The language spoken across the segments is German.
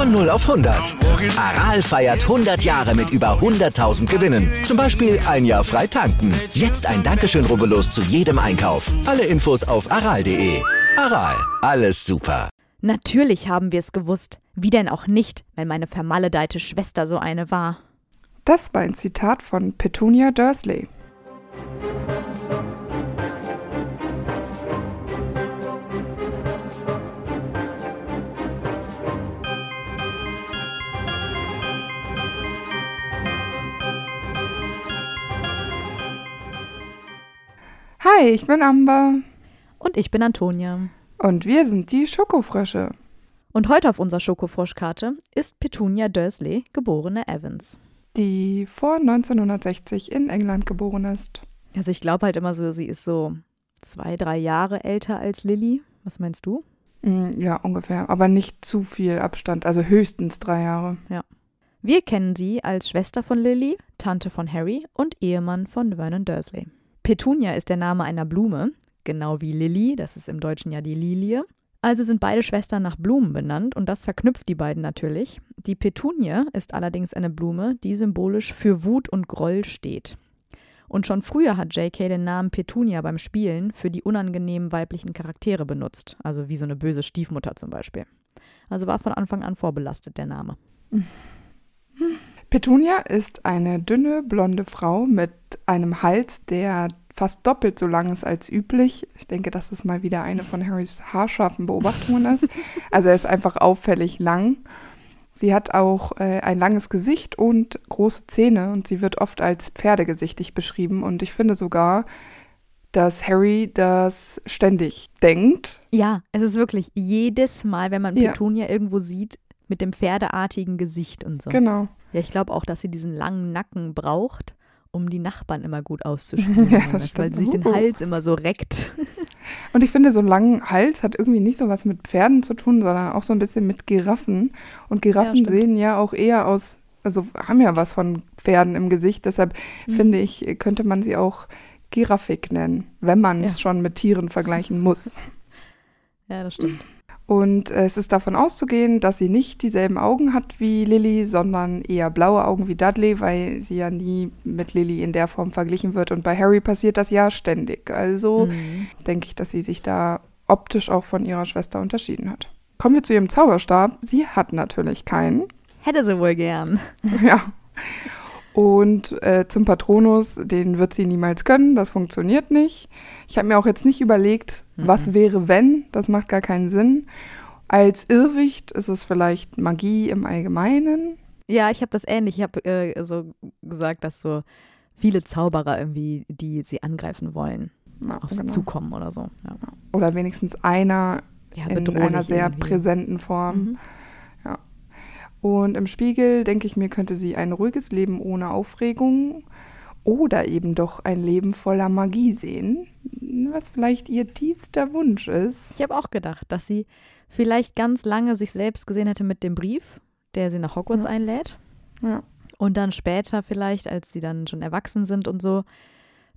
Von 0 auf 100. Aral feiert 100 Jahre mit über 100.000 Gewinnen. Zum Beispiel ein Jahr frei tanken. Jetzt ein Dankeschön, rubbellos zu jedem Einkauf. Alle Infos auf aral.de. Aral, alles super. Natürlich haben wir es gewusst. Wie denn auch nicht, wenn meine vermaledeite Schwester so eine war. Das war ein Zitat von Petunia Dursley. Hi, ich bin Amber. Und ich bin Antonia. Und wir sind die Schokofrösche. Und heute auf unserer Schokofroschkarte ist Petunia Dursley, geborene Evans. Die vor 1960 in England geboren ist. Also ich glaube halt immer so, sie ist so zwei, drei Jahre älter als Lilly. Was meinst du? Mm, Ja, ungefähr. Aber nicht zu viel Abstand. Also höchstens drei Jahre. Ja. Wir kennen sie als Schwester von Lily, Tante von Harry und Ehemann von Vernon Dursley. Petunia ist der Name einer Blume, genau wie Lily, das ist im Deutschen ja die Lilie. Also sind beide Schwestern nach Blumen benannt und das verknüpft die beiden natürlich. Die Petunie ist allerdings eine Blume, die symbolisch für Wut und Groll steht. Und schon früher hat J.K. den Namen Petunia beim Spielen für die unangenehmen weiblichen Charaktere benutzt, also wie so eine böse Stiefmutter zum Beispiel. Also war von Anfang an vorbelastet der Name. Petunia ist eine dünne, blonde Frau mit einem Hals, der fast doppelt so lang ist als üblich. Ich denke, dass das mal wieder eine von Harrys haarscharfen Beobachtungen ist. Also er ist einfach auffällig lang. Sie hat auch äh, ein langes Gesicht und große Zähne und sie wird oft als pferdegesichtig beschrieben. Und ich finde sogar, dass Harry das ständig denkt. Ja, es ist wirklich jedes Mal, wenn man Ja. Petunia irgendwo sieht, mit dem pferdeartigen Gesicht und so. Genau. Ja, ich glaube auch, dass sie diesen langen Nacken braucht, um die Nachbarn immer gut auszuspielen. Ja, das weil sie sich den Uh. Hals immer so reckt. Und ich finde, so einen langen Hals hat irgendwie nicht so was mit Pferden zu tun, sondern auch so ein bisschen mit Giraffen. Und Giraffen stimmt. sehen ja auch eher aus, also haben ja was von Pferden im Gesicht. Deshalb Mhm. finde ich, könnte man sie auch Giraffik nennen, wenn man es Ja. schon mit Tieren vergleichen muss. Ja, das stimmt. Und es ist davon auszugehen, dass sie nicht dieselben Augen hat wie Lily, sondern eher blaue Augen wie Dudley, weil sie ja nie mit Lily in der Form verglichen wird. Und bei Harry passiert das ja ständig. Also Mhm. denke ich, dass sie sich da optisch auch von ihrer Schwester unterschieden hat. Kommen wir zu ihrem Zauberstab. Sie hat natürlich keinen. Hätte sie wohl gern. ja. Und äh, zum Patronus, den wird sie niemals können. Das funktioniert nicht. Ich habe mir auch jetzt nicht überlegt, was wäre, wenn. Das macht gar keinen Sinn. Als Irrwicht ist es vielleicht Magie im Allgemeinen. Ja, ich habe das ähnlich. Ich habe äh, so gesagt, dass so viele Zauberer irgendwie, die sie angreifen wollen, Na, auf sie genau. zukommen oder so. Ja, Oder wenigstens einer ja in einer sehr irgendwie. präsenten Form. Mhm. Und im Spiegel denke ich mir, könnte sie ein ruhiges Leben ohne Aufregung oder eben doch ein Leben voller Magie sehen, was vielleicht ihr tiefster Wunsch ist. Ich habe auch gedacht, dass sie vielleicht ganz lange sich selbst gesehen hätte mit dem Brief, der sie nach Hogwarts Ja. einlädt. Ja. Und dann später vielleicht, als sie dann schon erwachsen sind und so,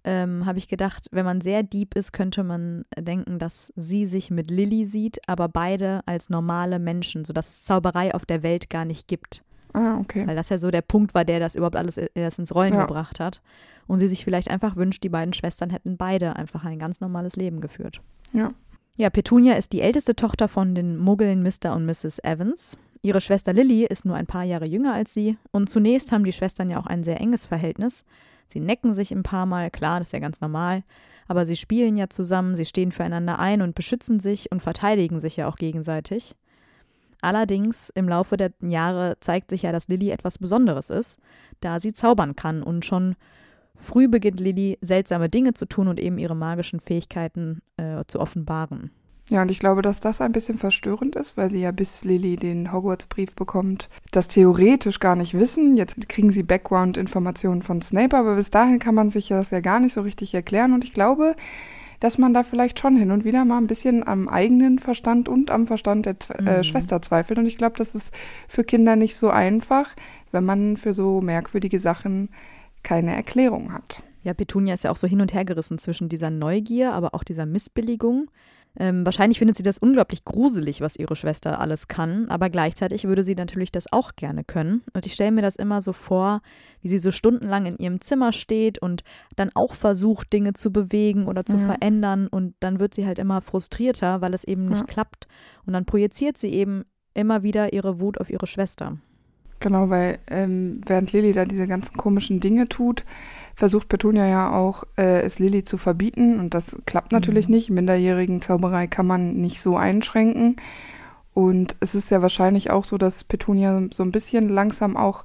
ähm, habe ich gedacht, wenn man sehr deep ist, könnte man denken, dass sie sich mit Lilly sieht, aber beide als normale Menschen, sodass es Zauberei auf der Welt gar nicht gibt. Ah, okay. Weil das ja so der Punkt war, der das überhaupt alles erst ins Rollen Ja. gebracht hat. Und sie sich vielleicht einfach wünscht, die beiden Schwestern hätten beide einfach ein ganz normales Leben geführt. Ja. Ja, Petunia ist die älteste Tochter von den Muggeln Mr. und Mrs. Evans. Ihre Schwester Lily ist nur ein paar Jahre jünger als sie. Und zunächst haben die Schwestern ja auch ein sehr enges Verhältnis. Sie necken sich ein paar Mal, klar, das ist ja ganz normal. Aber sie spielen ja zusammen, sie stehen füreinander ein und beschützen sich und verteidigen sich ja auch gegenseitig. Allerdings im Laufe der Jahre zeigt sich ja, dass Lily etwas Besonderes ist, da sie zaubern kann und schon früh beginnt Lily seltsame Dinge zu tun und eben ihre magischen Fähigkeiten äh, zu offenbaren. Ja, und ich glaube, dass das ein bisschen verstörend ist, weil sie ja bis Lily den Hogwarts-Brief bekommt, das theoretisch gar nicht wissen. Jetzt kriegen sie Background-Informationen von Snape, aber bis dahin kann man sich das ja gar nicht so richtig erklären. Und ich glaube, dass man da vielleicht schon hin und wieder mal ein bisschen am eigenen Verstand und am Verstand der Zwe äh, mhm. Schwester zweifelt. Und ich glaube, das ist für Kinder nicht so einfach, wenn man für so merkwürdige Sachen keine Erklärung hat. Ja, Petunia ist ja auch so hin und her gerissen zwischen dieser Neugier, aber auch dieser Missbilligung. Ähm, wahrscheinlich findet sie das unglaublich gruselig, was ihre Schwester alles kann, aber gleichzeitig würde sie natürlich das auch gerne können. Und ich stelle mir das immer so vor, wie sie so stundenlang in ihrem Zimmer steht und dann auch versucht, Dinge zu bewegen oder zu ja. verändern. Und dann wird sie halt immer frustrierter, weil es eben nicht ja. klappt. Und dann projiziert sie eben immer wieder ihre Wut auf ihre Schwester. Genau, weil ähm, während Lilly da diese ganzen komischen Dinge tut, versucht Petunia ja auch, äh, es Lilly zu verbieten. Und das klappt natürlich mhm. nicht. Minderjährigen Zauberei kann man nicht so einschränken. Und es ist ja wahrscheinlich auch so, dass Petunia so ein bisschen langsam auch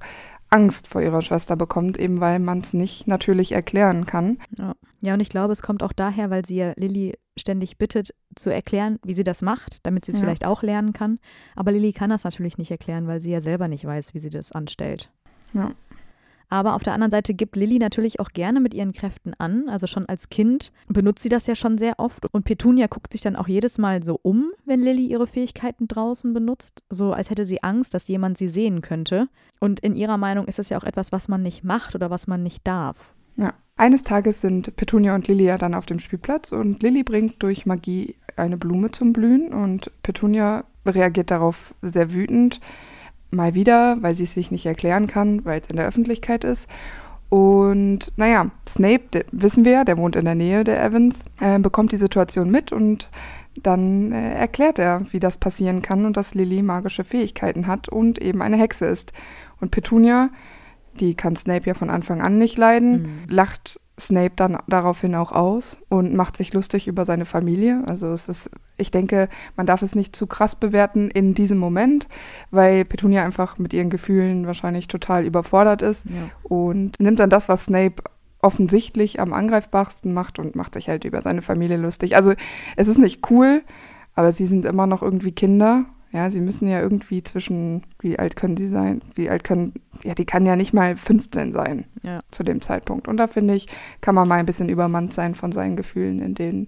Angst vor ihrer Schwester bekommt, eben weil man es nicht natürlich erklären kann. Ja. ja, und ich glaube, es kommt auch daher, weil sie ja Lilly ständig bittet, zu erklären, wie sie das macht, damit sie es ja. vielleicht auch lernen kann. Aber Lilly kann das natürlich nicht erklären, weil sie ja selber nicht weiß, wie sie das anstellt. Ja. Aber auf der anderen Seite gibt Lilly natürlich auch gerne mit ihren Kräften an. Also schon als Kind benutzt sie das ja schon sehr oft. Und Petunia guckt sich dann auch jedes Mal so um, wenn Lilly ihre Fähigkeiten draußen benutzt. So als hätte sie Angst, dass jemand sie sehen könnte. Und in ihrer Meinung ist das ja auch etwas, was man nicht macht oder was man nicht darf. Ja. Eines Tages sind Petunia und Lilly ja dann auf dem Spielplatz und Lilly bringt durch Magie eine Blume zum Blühen und Petunia reagiert darauf sehr wütend mal wieder, weil sie es sich nicht erklären kann, weil es in der Öffentlichkeit ist. Und naja, Snape, wissen wir der wohnt in der Nähe der Evans, äh, bekommt die Situation mit und dann äh, erklärt er, wie das passieren kann und dass Lily magische Fähigkeiten hat und eben eine Hexe ist. Und Petunia, die kann Snape ja von Anfang an nicht leiden, mhm. lacht Snape dann daraufhin auch aus und macht sich lustig über seine Familie. Also es ist, ich denke, man darf es nicht zu krass bewerten in diesem Moment, weil Petunia einfach mit ihren Gefühlen wahrscheinlich total überfordert ist ja. und nimmt dann das, was Snape offensichtlich am angreifbarsten macht und macht sich halt über seine Familie lustig. Also es ist nicht cool, aber sie sind immer noch irgendwie Kinder ja, sie müssen ja irgendwie zwischen, wie alt können sie sein? Wie alt können, ja, die kann ja nicht mal 15 sein ja. zu dem Zeitpunkt. Und da finde ich, kann man mal ein bisschen übermannt sein von seinen Gefühlen, in denen,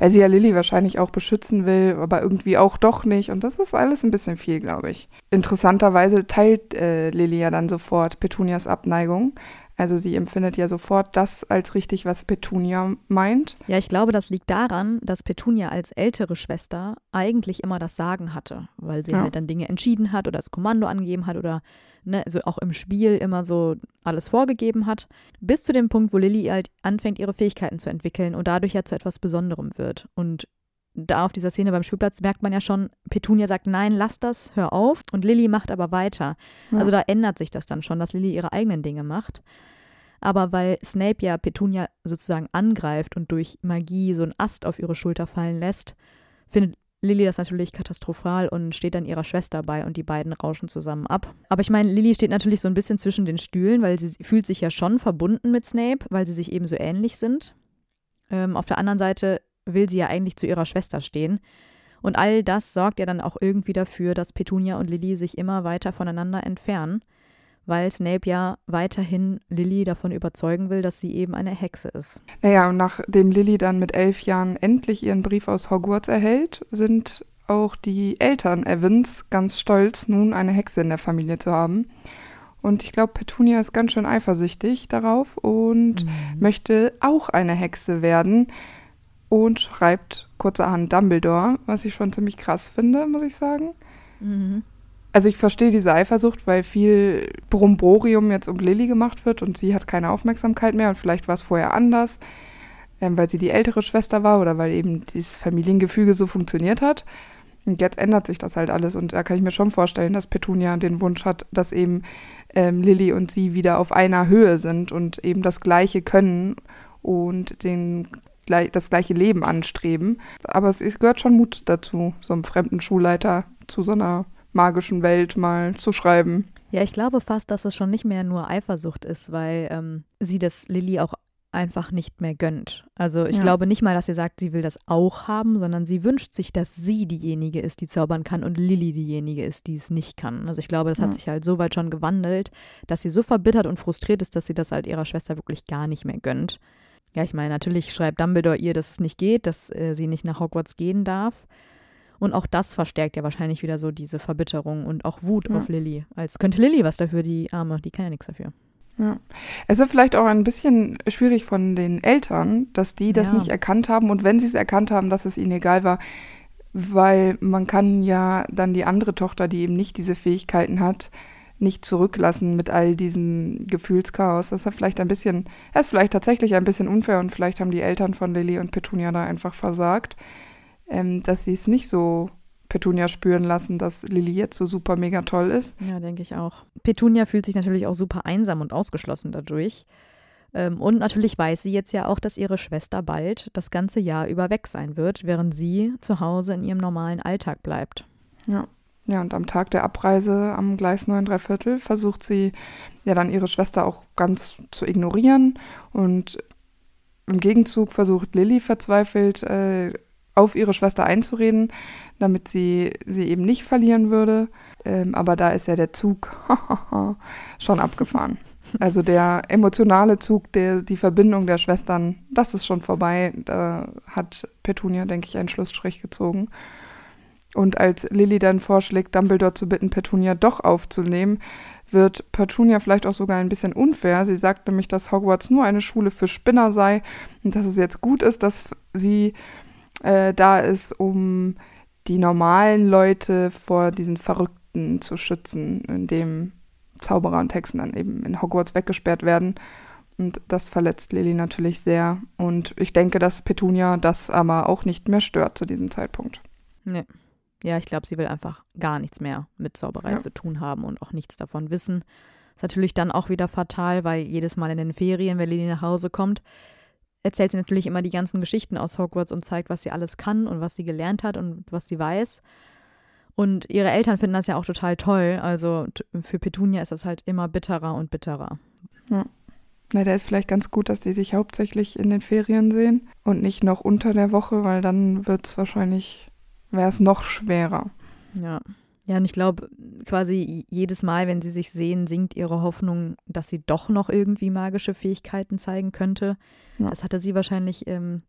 weil sie ja Lilly wahrscheinlich auch beschützen will, aber irgendwie auch doch nicht. Und das ist alles ein bisschen viel, glaube ich. Interessanterweise teilt äh, Lilly ja dann sofort Petunias Abneigung. Also sie empfindet ja sofort das als richtig, was Petunia meint. Ja, ich glaube, das liegt daran, dass Petunia als ältere Schwester eigentlich immer das Sagen hatte, weil sie ja. halt dann Dinge entschieden hat oder das Kommando angegeben hat oder ne, also auch im Spiel immer so alles vorgegeben hat, bis zu dem Punkt, wo Lilly halt anfängt, ihre Fähigkeiten zu entwickeln und dadurch ja zu etwas Besonderem wird. Und da auf dieser Szene beim Spielplatz merkt man ja schon, Petunia sagt, nein, lass das, hör auf. Und Lilly macht aber weiter. Ja. Also da ändert sich das dann schon, dass Lilly ihre eigenen Dinge macht. Aber weil Snape ja Petunia sozusagen angreift und durch Magie so einen Ast auf ihre Schulter fallen lässt, findet Lilly das natürlich katastrophal und steht dann ihrer Schwester bei und die beiden rauschen zusammen ab. Aber ich meine, Lilly steht natürlich so ein bisschen zwischen den Stühlen, weil sie fühlt sich ja schon verbunden mit Snape, weil sie sich eben so ähnlich sind. Ähm, auf der anderen Seite will sie ja eigentlich zu ihrer Schwester stehen. Und all das sorgt ja dann auch irgendwie dafür, dass Petunia und Lilly sich immer weiter voneinander entfernen, weil Snape ja weiterhin Lilly davon überzeugen will, dass sie eben eine Hexe ist. Naja, und nachdem Lilly dann mit elf Jahren endlich ihren Brief aus Hogwarts erhält, sind auch die Eltern Evans ganz stolz, nun eine Hexe in der Familie zu haben. Und ich glaube, Petunia ist ganz schön eifersüchtig darauf und mhm. möchte auch eine Hexe werden und schreibt kurzerhand Dumbledore, was ich schon ziemlich krass finde, muss ich sagen. Mhm. Also ich verstehe diese Eifersucht, weil viel Bromborium jetzt um Lilly gemacht wird und sie hat keine Aufmerksamkeit mehr und vielleicht war es vorher anders, ähm, weil sie die ältere Schwester war oder weil eben dieses Familiengefüge so funktioniert hat. Und jetzt ändert sich das halt alles und da kann ich mir schon vorstellen, dass Petunia den Wunsch hat, dass eben ähm, Lilly und sie wieder auf einer Höhe sind und eben das Gleiche können und den das gleiche Leben anstreben. Aber es gehört schon Mut dazu, so einem fremden Schulleiter zu so einer magischen Welt mal zu schreiben. Ja, ich glaube fast, dass es schon nicht mehr nur Eifersucht ist, weil ähm, sie das Lilly auch einfach nicht mehr gönnt. Also ich Ja. glaube nicht mal, dass sie sagt, sie will das auch haben, sondern sie wünscht sich, dass sie diejenige ist, die zaubern kann und Lilly diejenige ist, die es nicht kann. Also ich glaube, das hat Ja. sich halt so weit schon gewandelt, dass sie so verbittert und frustriert ist, dass sie das halt ihrer Schwester wirklich gar nicht mehr gönnt. Ja, ich meine, natürlich schreibt Dumbledore ihr, dass es nicht geht, dass äh, sie nicht nach Hogwarts gehen darf. Und auch das verstärkt ja wahrscheinlich wieder so diese Verbitterung und auch Wut Ja. auf Lilly. Als könnte Lilly was dafür, die Arme, die kann ja nichts dafür. Ja. Es ist vielleicht auch ein bisschen schwierig von den Eltern, dass die das Ja. nicht erkannt haben und wenn sie es erkannt haben, dass es ihnen egal war, weil man kann ja dann die andere Tochter, die eben nicht diese Fähigkeiten hat, nicht zurücklassen mit all diesem Gefühlschaos. Das ist ja vielleicht ein bisschen, das ist vielleicht tatsächlich ein bisschen unfair und vielleicht haben die Eltern von Lily und Petunia da einfach versagt, ähm, dass sie es nicht so Petunia spüren lassen, dass Lily jetzt so super mega toll ist. Ja, denke ich auch. Petunia fühlt sich natürlich auch super einsam und ausgeschlossen dadurch. Ähm, und natürlich weiß sie jetzt ja auch, dass ihre Schwester bald das ganze Jahr über weg sein wird, während sie zu Hause in ihrem normalen Alltag bleibt. Ja. Ja, und am Tag der Abreise am Gleis 9 3 Viertel versucht sie ja dann ihre Schwester auch ganz zu ignorieren und im Gegenzug versucht Lilly verzweifelt äh, auf ihre Schwester einzureden, damit sie sie eben nicht verlieren würde. Ähm, aber da ist ja der Zug schon abgefahren. Also der emotionale Zug, der, die Verbindung der Schwestern, das ist schon vorbei. Da hat Petunia, denke ich, einen Schlussstrich gezogen. Und als Lilly dann vorschlägt, Dumbledore zu bitten, Petunia doch aufzunehmen, wird Petunia vielleicht auch sogar ein bisschen unfair. Sie sagt nämlich, dass Hogwarts nur eine Schule für Spinner sei und dass es jetzt gut ist, dass sie äh, da ist, um die normalen Leute vor diesen Verrückten zu schützen, indem Zauberer und Hexen dann eben in Hogwarts weggesperrt werden. Und das verletzt Lily natürlich sehr. Und ich denke, dass Petunia das aber auch nicht mehr stört zu diesem Zeitpunkt. Nee. Ja, ich glaube, sie will einfach gar nichts mehr mit Zauberei Ja. zu tun haben und auch nichts davon wissen. Ist natürlich dann auch wieder fatal, weil jedes Mal in den Ferien, wenn Lily nach Hause kommt, erzählt sie natürlich immer die ganzen Geschichten aus Hogwarts und zeigt, was sie alles kann und was sie gelernt hat und was sie weiß. Und ihre Eltern finden das ja auch total toll. Also für Petunia ist das halt immer bitterer und bitterer. Na, der ist vielleicht ganz gut, dass die sich hauptsächlich in den Ferien sehen und nicht noch unter der Woche, weil dann wird es wahrscheinlich, wäre es noch schwerer. Ja. Ja, und ich glaube, quasi jedes Mal, wenn sie sich sehen, sinkt ihre Hoffnung, dass sie doch noch irgendwie magische Fähigkeiten zeigen könnte. Ja. Das hatte sie wahrscheinlich ähm,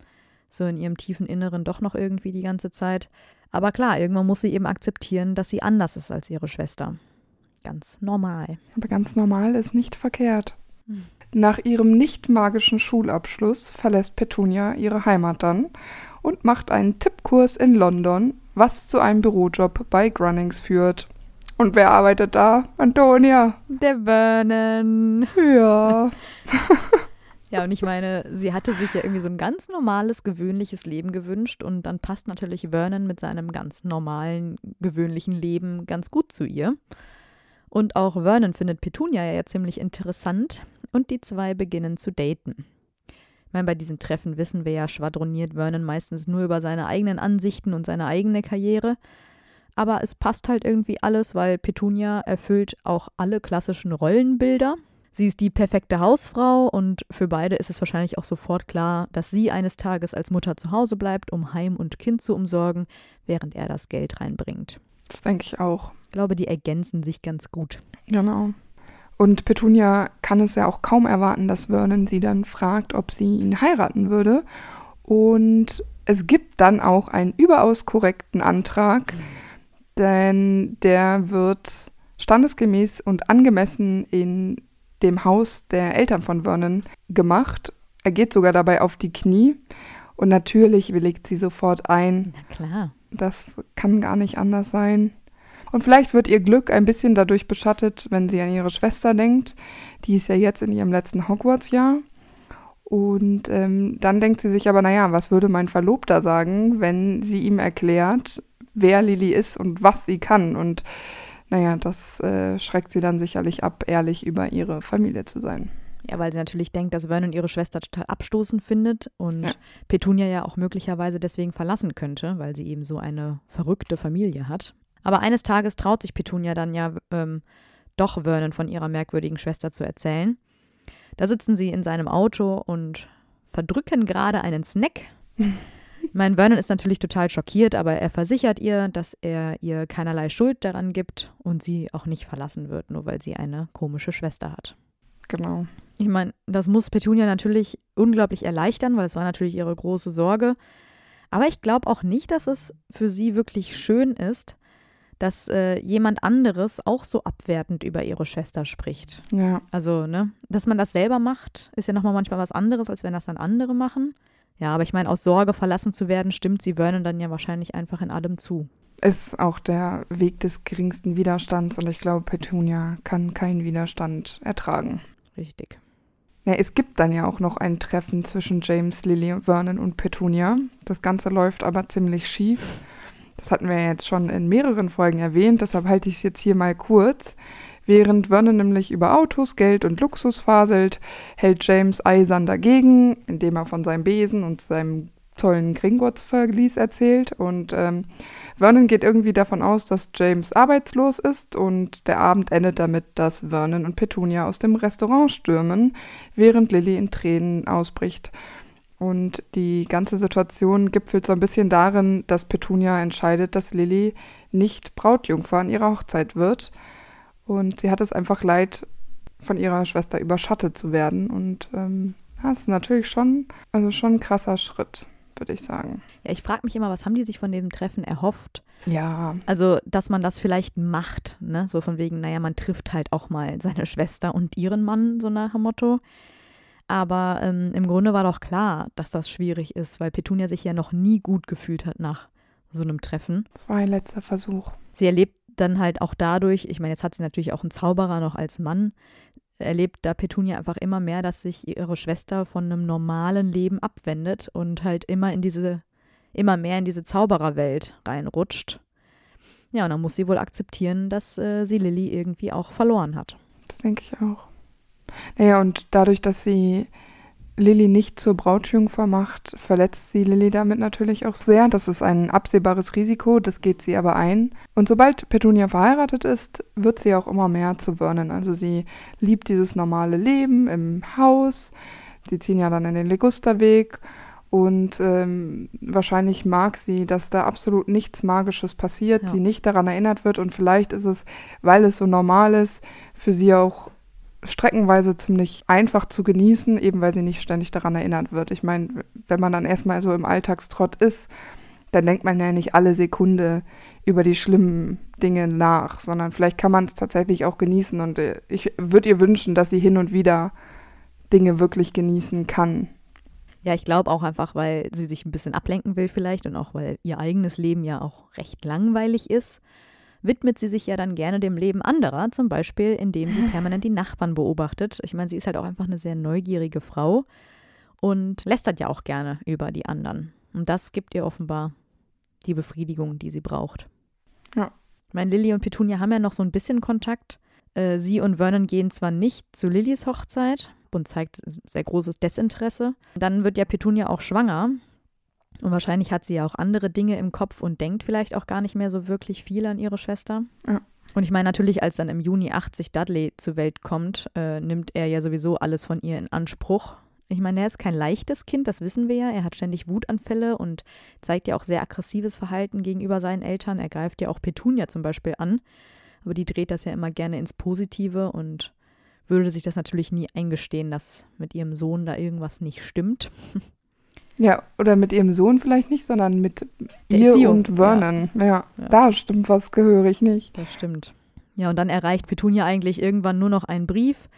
so in ihrem tiefen Inneren doch noch irgendwie die ganze Zeit. Aber klar, irgendwann muss sie eben akzeptieren, dass sie anders ist als ihre Schwester. Ganz normal. Aber ganz normal ist nicht verkehrt. Hm. Nach ihrem nicht magischen Schulabschluss verlässt Petunia ihre Heimat dann und macht einen Tippkurs in London, was zu einem Bürojob bei Grunnings führt. Und wer arbeitet da? Antonia. Der Vernon. Ja. Ja, und ich meine, sie hatte sich ja irgendwie so ein ganz normales, gewöhnliches Leben gewünscht und dann passt natürlich Vernon mit seinem ganz normalen, gewöhnlichen Leben ganz gut zu ihr. Und auch Vernon findet Petunia ja ziemlich interessant und die zwei beginnen zu daten. Ich meine, bei diesen Treffen wissen wir ja, schwadroniert Vernon meistens nur über seine eigenen Ansichten und seine eigene Karriere. Aber es passt halt irgendwie alles, weil Petunia erfüllt auch alle klassischen Rollenbilder. Sie ist die perfekte Hausfrau und für beide ist es wahrscheinlich auch sofort klar, dass sie eines Tages als Mutter zu Hause bleibt, um Heim und Kind zu umsorgen, während er das Geld reinbringt. Das denke ich auch. Ich glaube, die ergänzen sich ganz gut. Genau. Und Petunia kann es ja auch kaum erwarten, dass Vernon sie dann fragt, ob sie ihn heiraten würde. Und es gibt dann auch einen überaus korrekten Antrag, denn der wird standesgemäß und angemessen in dem Haus der Eltern von Vernon gemacht. Er geht sogar dabei auf die Knie und natürlich willigt sie sofort ein. Na klar. Das kann gar nicht anders sein. Und vielleicht wird ihr Glück ein bisschen dadurch beschattet, wenn sie an ihre Schwester denkt. Die ist ja jetzt in ihrem letzten Hogwarts-Jahr. Und ähm, dann denkt sie sich aber, naja, was würde mein Verlobter sagen, wenn sie ihm erklärt, wer Lily ist und was sie kann. Und naja, das äh, schreckt sie dann sicherlich ab, ehrlich über ihre Familie zu sein. Ja, weil sie natürlich denkt, dass Vernon ihre Schwester total abstoßend findet und Ja. Petunia ja auch möglicherweise deswegen verlassen könnte, weil sie eben so eine verrückte Familie hat. Aber eines Tages traut sich Petunia dann ja ähm, doch Vernon von ihrer merkwürdigen Schwester zu erzählen. Da sitzen sie in seinem Auto und verdrücken gerade einen Snack. Mein Vernon ist natürlich total schockiert, aber er versichert ihr, dass er ihr keinerlei Schuld daran gibt und sie auch nicht verlassen wird, nur weil sie eine komische Schwester hat. Genau. Ich meine, das muss Petunia natürlich unglaublich erleichtern, weil es war natürlich ihre große Sorge. Aber ich glaube auch nicht, dass es für sie wirklich schön ist, dass äh, jemand anderes auch so abwertend über ihre Schwester spricht. Ja. Also, ne, dass man das selber macht, ist ja nochmal manchmal was anderes, als wenn das dann andere machen. Ja, aber ich meine, aus Sorge verlassen zu werden, stimmt sie Vernon dann ja wahrscheinlich einfach in allem zu. Ist auch der Weg des geringsten Widerstands und ich glaube, Petunia kann keinen Widerstand ertragen. Richtig. Ja, es gibt dann ja auch noch ein Treffen zwischen James, Lily, Vernon und Petunia. Das Ganze läuft aber ziemlich schief. Das hatten wir jetzt schon in mehreren Folgen erwähnt, deshalb halte ich es jetzt hier mal kurz. Während Vernon nämlich über Autos, Geld und Luxus faselt, hält James eisern dagegen, indem er von seinem Besen und seinem tollen Gringotts-Verlies erzählt. Und ähm, Vernon geht irgendwie davon aus, dass James arbeitslos ist und der Abend endet damit, dass Vernon und Petunia aus dem Restaurant stürmen, während Lily in Tränen ausbricht. Und die ganze Situation gipfelt so ein bisschen darin, dass Petunia entscheidet, dass Lily nicht Brautjungfer an ihrer Hochzeit wird. Und sie hat es einfach leid, von ihrer Schwester überschattet zu werden. Und ähm, das ist natürlich schon, also schon ein krasser Schritt, würde ich sagen. Ja, ich frage mich immer, was haben die sich von dem Treffen erhofft? Ja. Also, dass man das vielleicht macht, ne? So von wegen, naja, man trifft halt auch mal seine Schwester und ihren Mann, so nach dem Motto. Aber ähm, im Grunde war doch klar, dass das schwierig ist, weil Petunia sich ja noch nie gut gefühlt hat nach so einem Treffen. Das war ein letzter Versuch. Sie erlebt dann halt auch dadurch, ich meine, jetzt hat sie natürlich auch einen Zauberer noch als Mann, erlebt da Petunia einfach immer mehr, dass sich ihre Schwester von einem normalen Leben abwendet und halt immer in diese, immer mehr in diese Zaubererwelt reinrutscht. Ja, und dann muss sie wohl akzeptieren, dass äh, sie Lilly irgendwie auch verloren hat. Das denke ich auch. Naja, und dadurch, dass sie Lilly nicht zur Brautjungfer macht, verletzt sie Lilly damit natürlich auch sehr. Das ist ein absehbares Risiko, das geht sie aber ein. Und sobald Petunia verheiratet ist, wird sie auch immer mehr zu Vernon. Also sie liebt dieses normale Leben im Haus. Sie ziehen ja dann in den Legusterweg und ähm, wahrscheinlich mag sie, dass da absolut nichts Magisches passiert, ja. sie nicht daran erinnert wird und vielleicht ist es, weil es so normal ist, für sie auch streckenweise ziemlich einfach zu genießen, eben weil sie nicht ständig daran erinnert wird. Ich meine, wenn man dann erstmal so im Alltagstrott ist, dann denkt man ja nicht alle Sekunde über die schlimmen Dinge nach, sondern vielleicht kann man es tatsächlich auch genießen und äh, ich würde ihr wünschen, dass sie hin und wieder Dinge wirklich genießen kann. Ja, ich glaube auch einfach, weil sie sich ein bisschen ablenken will vielleicht und auch weil ihr eigenes Leben ja auch recht langweilig ist widmet sie sich ja dann gerne dem Leben anderer, zum Beispiel indem sie permanent die Nachbarn beobachtet. Ich meine, sie ist halt auch einfach eine sehr neugierige Frau und lästert ja auch gerne über die anderen. Und das gibt ihr offenbar die Befriedigung, die sie braucht. Ja. Ich meine, Lilly und Petunia haben ja noch so ein bisschen Kontakt. Äh, sie und Vernon gehen zwar nicht zu Lillys Hochzeit und zeigt sehr großes Desinteresse. Dann wird ja Petunia auch schwanger und wahrscheinlich hat sie ja auch andere Dinge im Kopf und denkt vielleicht auch gar nicht mehr so wirklich viel an ihre Schwester. Ja. Und ich meine natürlich, als dann im Juni 80 Dudley zur Welt kommt, äh, nimmt er ja sowieso alles von ihr in Anspruch. Ich meine, er ist kein leichtes Kind, das wissen wir ja. Er hat ständig Wutanfälle und zeigt ja auch sehr aggressives Verhalten gegenüber seinen Eltern. Er greift ja auch Petunia zum Beispiel an. Aber die dreht das ja immer gerne ins Positive und würde sich das natürlich nie eingestehen, dass mit ihrem Sohn da irgendwas nicht stimmt. Ja, oder mit ihrem Sohn vielleicht nicht, sondern mit Der ihr Erziehung. und Vernon. Ja. Ja, ja. da stimmt was gehörig nicht. Das stimmt. Ja, und dann erreicht Petunia eigentlich irgendwann nur noch einen Brief,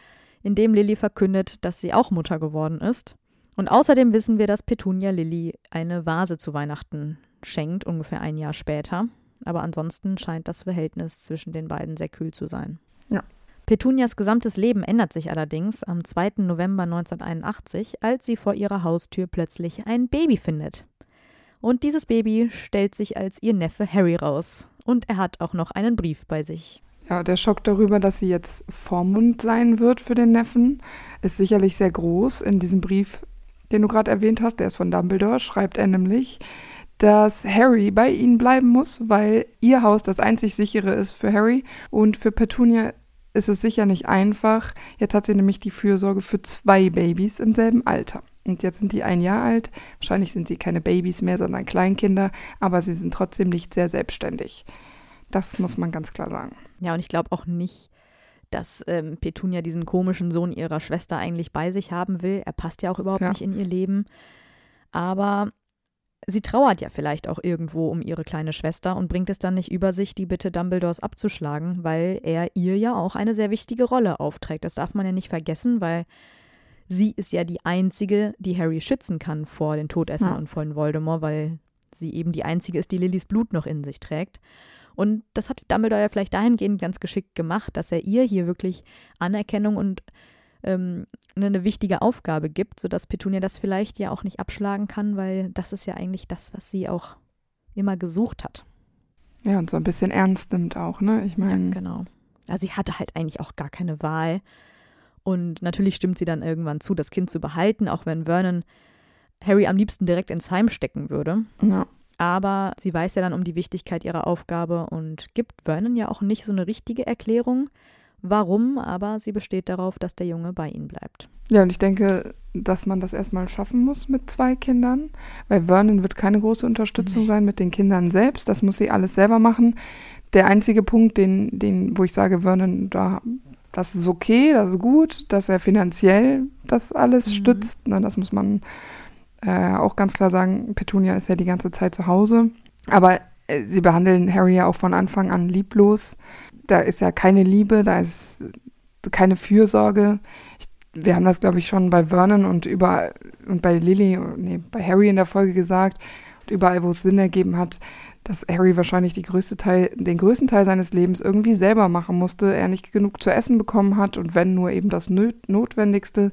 in dem Lilly verkündet, dass sie auch Mutter geworden ist. Und außerdem wissen wir, dass Petunia Lilly eine Vase zu Weihnachten schenkt, ungefähr ein Jahr später. Aber ansonsten scheint das Verhältnis zwischen den beiden sehr kühl zu sein. Ja. Petunias gesamtes Leben ändert sich allerdings am 2. November 1981, als sie vor ihrer Haustür plötzlich ein Baby findet. Und dieses Baby stellt sich als ihr Neffe Harry raus. Und er hat auch noch einen Brief bei sich. Ja, der Schock darüber, dass sie jetzt Vormund sein wird für den Neffen, ist sicherlich sehr groß. In diesem Brief, den du gerade erwähnt hast, der ist von Dumbledore, schreibt er nämlich, dass Harry bei ihnen bleiben muss, weil ihr Haus das einzig sichere ist für Harry und für Petunia ist es sicher nicht einfach. Jetzt hat sie nämlich die Fürsorge für zwei Babys im selben Alter. Und jetzt sind die ein Jahr alt. Wahrscheinlich sind sie keine Babys mehr, sondern Kleinkinder, aber sie sind trotzdem nicht sehr selbstständig. Das muss man ganz klar sagen. Ja, und ich glaube auch nicht, dass ähm, Petunia diesen komischen Sohn ihrer Schwester eigentlich bei sich haben will. Er passt ja auch überhaupt ja. nicht in ihr Leben. Aber sie trauert ja vielleicht auch irgendwo um ihre kleine Schwester und bringt es dann nicht über sich, die Bitte Dumbledores abzuschlagen, weil er ihr ja auch eine sehr wichtige Rolle aufträgt. Das darf man ja nicht vergessen, weil sie ist ja die einzige, die Harry schützen kann vor den Todessern ja. und vor Voldemort, weil sie eben die einzige ist, die Lillys Blut noch in sich trägt. Und das hat Dumbledore ja vielleicht dahingehend ganz geschickt gemacht, dass er ihr hier wirklich Anerkennung und ähm, eine wichtige Aufgabe gibt, sodass Petunia das vielleicht ja auch nicht abschlagen kann, weil das ist ja eigentlich das, was sie auch immer gesucht hat. Ja, und so ein bisschen ernst nimmt auch, ne? Ich meine. Ja, genau. Also sie hatte halt eigentlich auch gar keine Wahl. Und natürlich stimmt sie dann irgendwann zu, das Kind zu behalten, auch wenn Vernon Harry am liebsten direkt ins Heim stecken würde. Ja. Aber sie weiß ja dann um die Wichtigkeit ihrer Aufgabe und gibt Vernon ja auch nicht so eine richtige Erklärung, warum, aber sie besteht darauf, dass der Junge bei ihnen bleibt. Ja, und ich denke, dass man das erstmal schaffen muss mit zwei Kindern, weil Vernon wird keine große Unterstützung nee. sein mit den Kindern selbst. Das muss sie alles selber machen. Der einzige Punkt, den, den, wo ich sage, Vernon, da, das ist okay, das ist gut, dass er finanziell das alles mhm. stützt. Ne, das muss man äh, auch ganz klar sagen, Petunia ist ja die ganze Zeit zu Hause. Aber sie behandeln Harry ja auch von Anfang an lieblos. Da ist ja keine Liebe, da ist keine Fürsorge. Ich, wir haben das, glaube ich, schon bei Vernon und überall und bei Lily, nee, bei Harry in der Folge gesagt. Und überall, wo es Sinn ergeben hat, dass Harry wahrscheinlich größte Teil, den größten Teil seines Lebens irgendwie selber machen musste, er nicht genug zu essen bekommen hat und wenn nur eben das Notwendigste.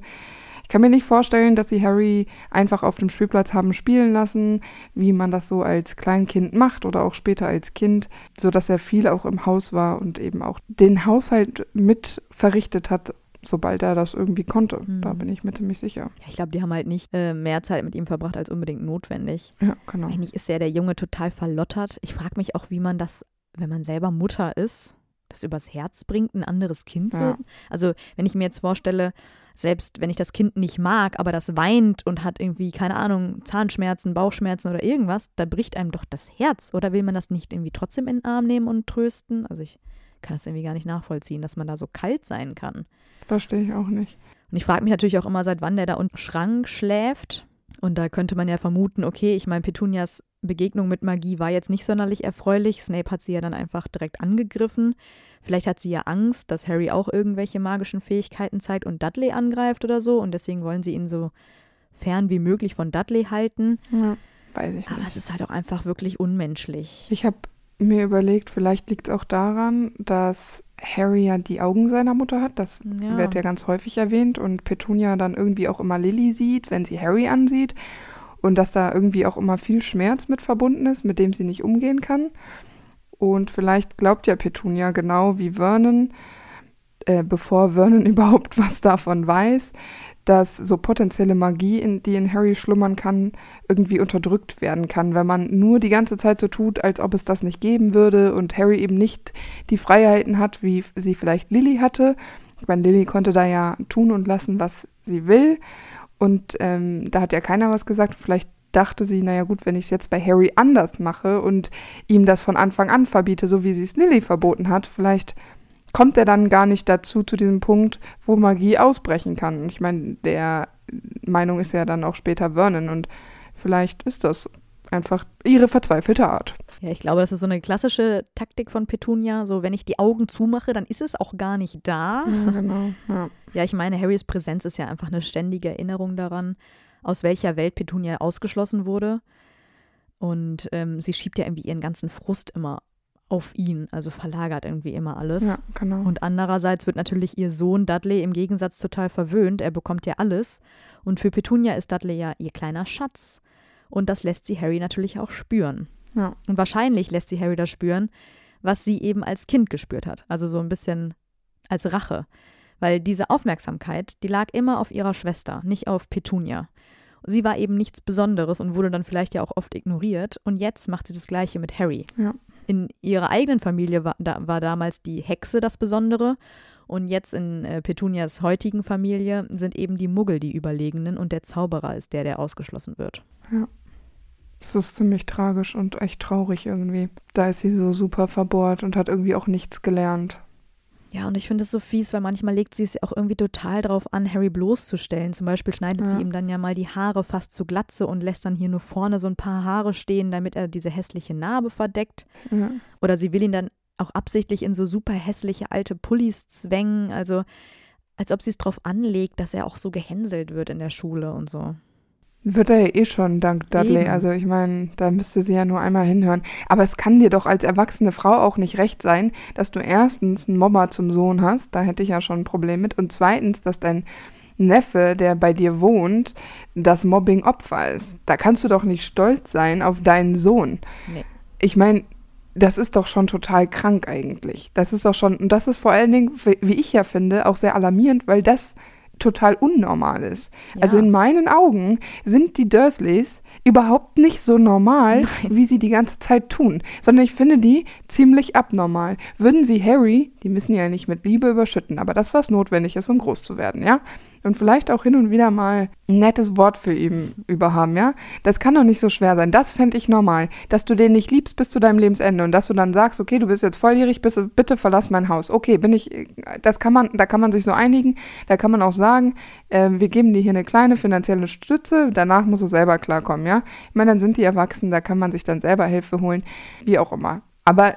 Ich kann mir nicht vorstellen, dass sie Harry einfach auf dem Spielplatz haben spielen lassen, wie man das so als Kleinkind macht oder auch später als Kind, so dass er viel auch im Haus war und eben auch den Haushalt mit verrichtet hat, sobald er das irgendwie konnte. Mhm. Da bin ich mir ziemlich sicher. Ja, ich glaube, die haben halt nicht äh, mehr Zeit mit ihm verbracht als unbedingt notwendig. Ja, genau. Eigentlich ist ja der Junge total verlottert. Ich frage mich auch, wie man das, wenn man selber Mutter ist, das übers Herz bringt, ein anderes Kind ja. so. Also, wenn ich mir jetzt vorstelle, selbst wenn ich das Kind nicht mag, aber das weint und hat irgendwie, keine Ahnung, Zahnschmerzen, Bauchschmerzen oder irgendwas, da bricht einem doch das Herz. Oder will man das nicht irgendwie trotzdem in den Arm nehmen und trösten? Also ich kann das irgendwie gar nicht nachvollziehen, dass man da so kalt sein kann. Verstehe ich auch nicht. Und ich frage mich natürlich auch immer, seit wann der da unten im Schrank schläft. Und da könnte man ja vermuten, okay, ich meine, Petunias Begegnung mit Magie war jetzt nicht sonderlich erfreulich. Snape hat sie ja dann einfach direkt angegriffen. Vielleicht hat sie ja Angst, dass Harry auch irgendwelche magischen Fähigkeiten zeigt und Dudley angreift oder so. Und deswegen wollen sie ihn so fern wie möglich von Dudley halten. Ja, weiß ich nicht. Aber es ist halt auch einfach wirklich unmenschlich. Ich habe mir überlegt, vielleicht liegt es auch daran, dass Harry ja die Augen seiner Mutter hat. Das ja. wird ja ganz häufig erwähnt. Und Petunia dann irgendwie auch immer Lily sieht, wenn sie Harry ansieht und dass da irgendwie auch immer viel Schmerz mit verbunden ist, mit dem sie nicht umgehen kann. Und vielleicht glaubt ja Petunia genau wie Vernon, äh, bevor Vernon überhaupt was davon weiß, dass so potenzielle Magie, in, die in Harry schlummern kann, irgendwie unterdrückt werden kann, wenn man nur die ganze Zeit so tut, als ob es das nicht geben würde und Harry eben nicht die Freiheiten hat, wie sie vielleicht Lily hatte. Ich meine, Lily konnte da ja tun und lassen, was sie will. Und ähm, da hat ja keiner was gesagt. Vielleicht dachte sie, naja gut, wenn ich es jetzt bei Harry anders mache und ihm das von Anfang an verbiete, so wie sie es Lily verboten hat, vielleicht kommt er dann gar nicht dazu, zu diesem Punkt, wo Magie ausbrechen kann. Ich meine, der Meinung ist ja dann auch später Vernon und vielleicht ist das einfach ihre verzweifelte Art. Ja, ich glaube, das ist so eine klassische Taktik von Petunia. So, wenn ich die Augen zumache, dann ist es auch gar nicht da. Ja, genau. Ja, ja ich meine, Harrys Präsenz ist ja einfach eine ständige Erinnerung daran, aus welcher Welt Petunia ausgeschlossen wurde. Und ähm, sie schiebt ja irgendwie ihren ganzen Frust immer auf ihn, also verlagert irgendwie immer alles. Ja, genau. Und andererseits wird natürlich ihr Sohn Dudley im Gegensatz total verwöhnt. Er bekommt ja alles. Und für Petunia ist Dudley ja ihr kleiner Schatz. Und das lässt sie Harry natürlich auch spüren. Ja. Und wahrscheinlich lässt sie Harry das spüren, was sie eben als Kind gespürt hat. Also so ein bisschen als Rache. Weil diese Aufmerksamkeit, die lag immer auf ihrer Schwester, nicht auf Petunia. Sie war eben nichts Besonderes und wurde dann vielleicht ja auch oft ignoriert. Und jetzt macht sie das Gleiche mit Harry. Ja. In ihrer eigenen Familie war, da, war damals die Hexe das Besondere. Und jetzt in äh, Petunias heutigen Familie sind eben die Muggel die Überlegenen und der Zauberer ist der, der ausgeschlossen wird. Ja. Das ist ziemlich tragisch und echt traurig irgendwie. Da ist sie so super verbohrt und hat irgendwie auch nichts gelernt. Ja, und ich finde es so fies, weil manchmal legt sie es ja auch irgendwie total drauf an, Harry bloßzustellen. Zum Beispiel schneidet ja. sie ihm dann ja mal die Haare fast zu Glatze und lässt dann hier nur vorne so ein paar Haare stehen, damit er diese hässliche Narbe verdeckt. Ja. Oder sie will ihn dann auch absichtlich in so super hässliche alte Pullis zwängen. Also als ob sie es drauf anlegt, dass er auch so gehänselt wird in der Schule und so. Wird er ja eh schon, dank Dudley. Eben. Also ich meine, da müsste sie ja nur einmal hinhören. Aber es kann dir doch als erwachsene Frau auch nicht recht sein, dass du erstens einen Mobber zum Sohn hast, da hätte ich ja schon ein Problem mit. Und zweitens, dass dein Neffe, der bei dir wohnt, das Mobbing-Opfer ist. Da kannst du doch nicht stolz sein auf deinen Sohn. Nee. Ich meine, das ist doch schon total krank eigentlich. Das ist doch schon, und das ist vor allen Dingen, wie ich ja finde, auch sehr alarmierend, weil das total unnormal ist. Ja. Also in meinen Augen sind die Dursleys überhaupt nicht so normal, Nein. wie sie die ganze Zeit tun, sondern ich finde die ziemlich abnormal. Würden sie Harry, die müssen ja nicht mit Liebe überschütten, aber das, was notwendig ist, um groß zu werden, ja, und vielleicht auch hin und wieder mal ein nettes Wort für ihn überhaben, ja? Das kann doch nicht so schwer sein. Das fände ich normal. Dass du den nicht liebst bis zu deinem Lebensende und dass du dann sagst, okay, du bist jetzt volljährig, bitte, bitte verlass mein Haus. Okay, bin ich, das kann man, da kann man sich so einigen. Da kann man auch sagen, äh, wir geben dir hier eine kleine finanzielle Stütze, danach musst du selber klarkommen, ja? Ich meine, dann sind die erwachsen, da kann man sich dann selber Hilfe holen, wie auch immer. Aber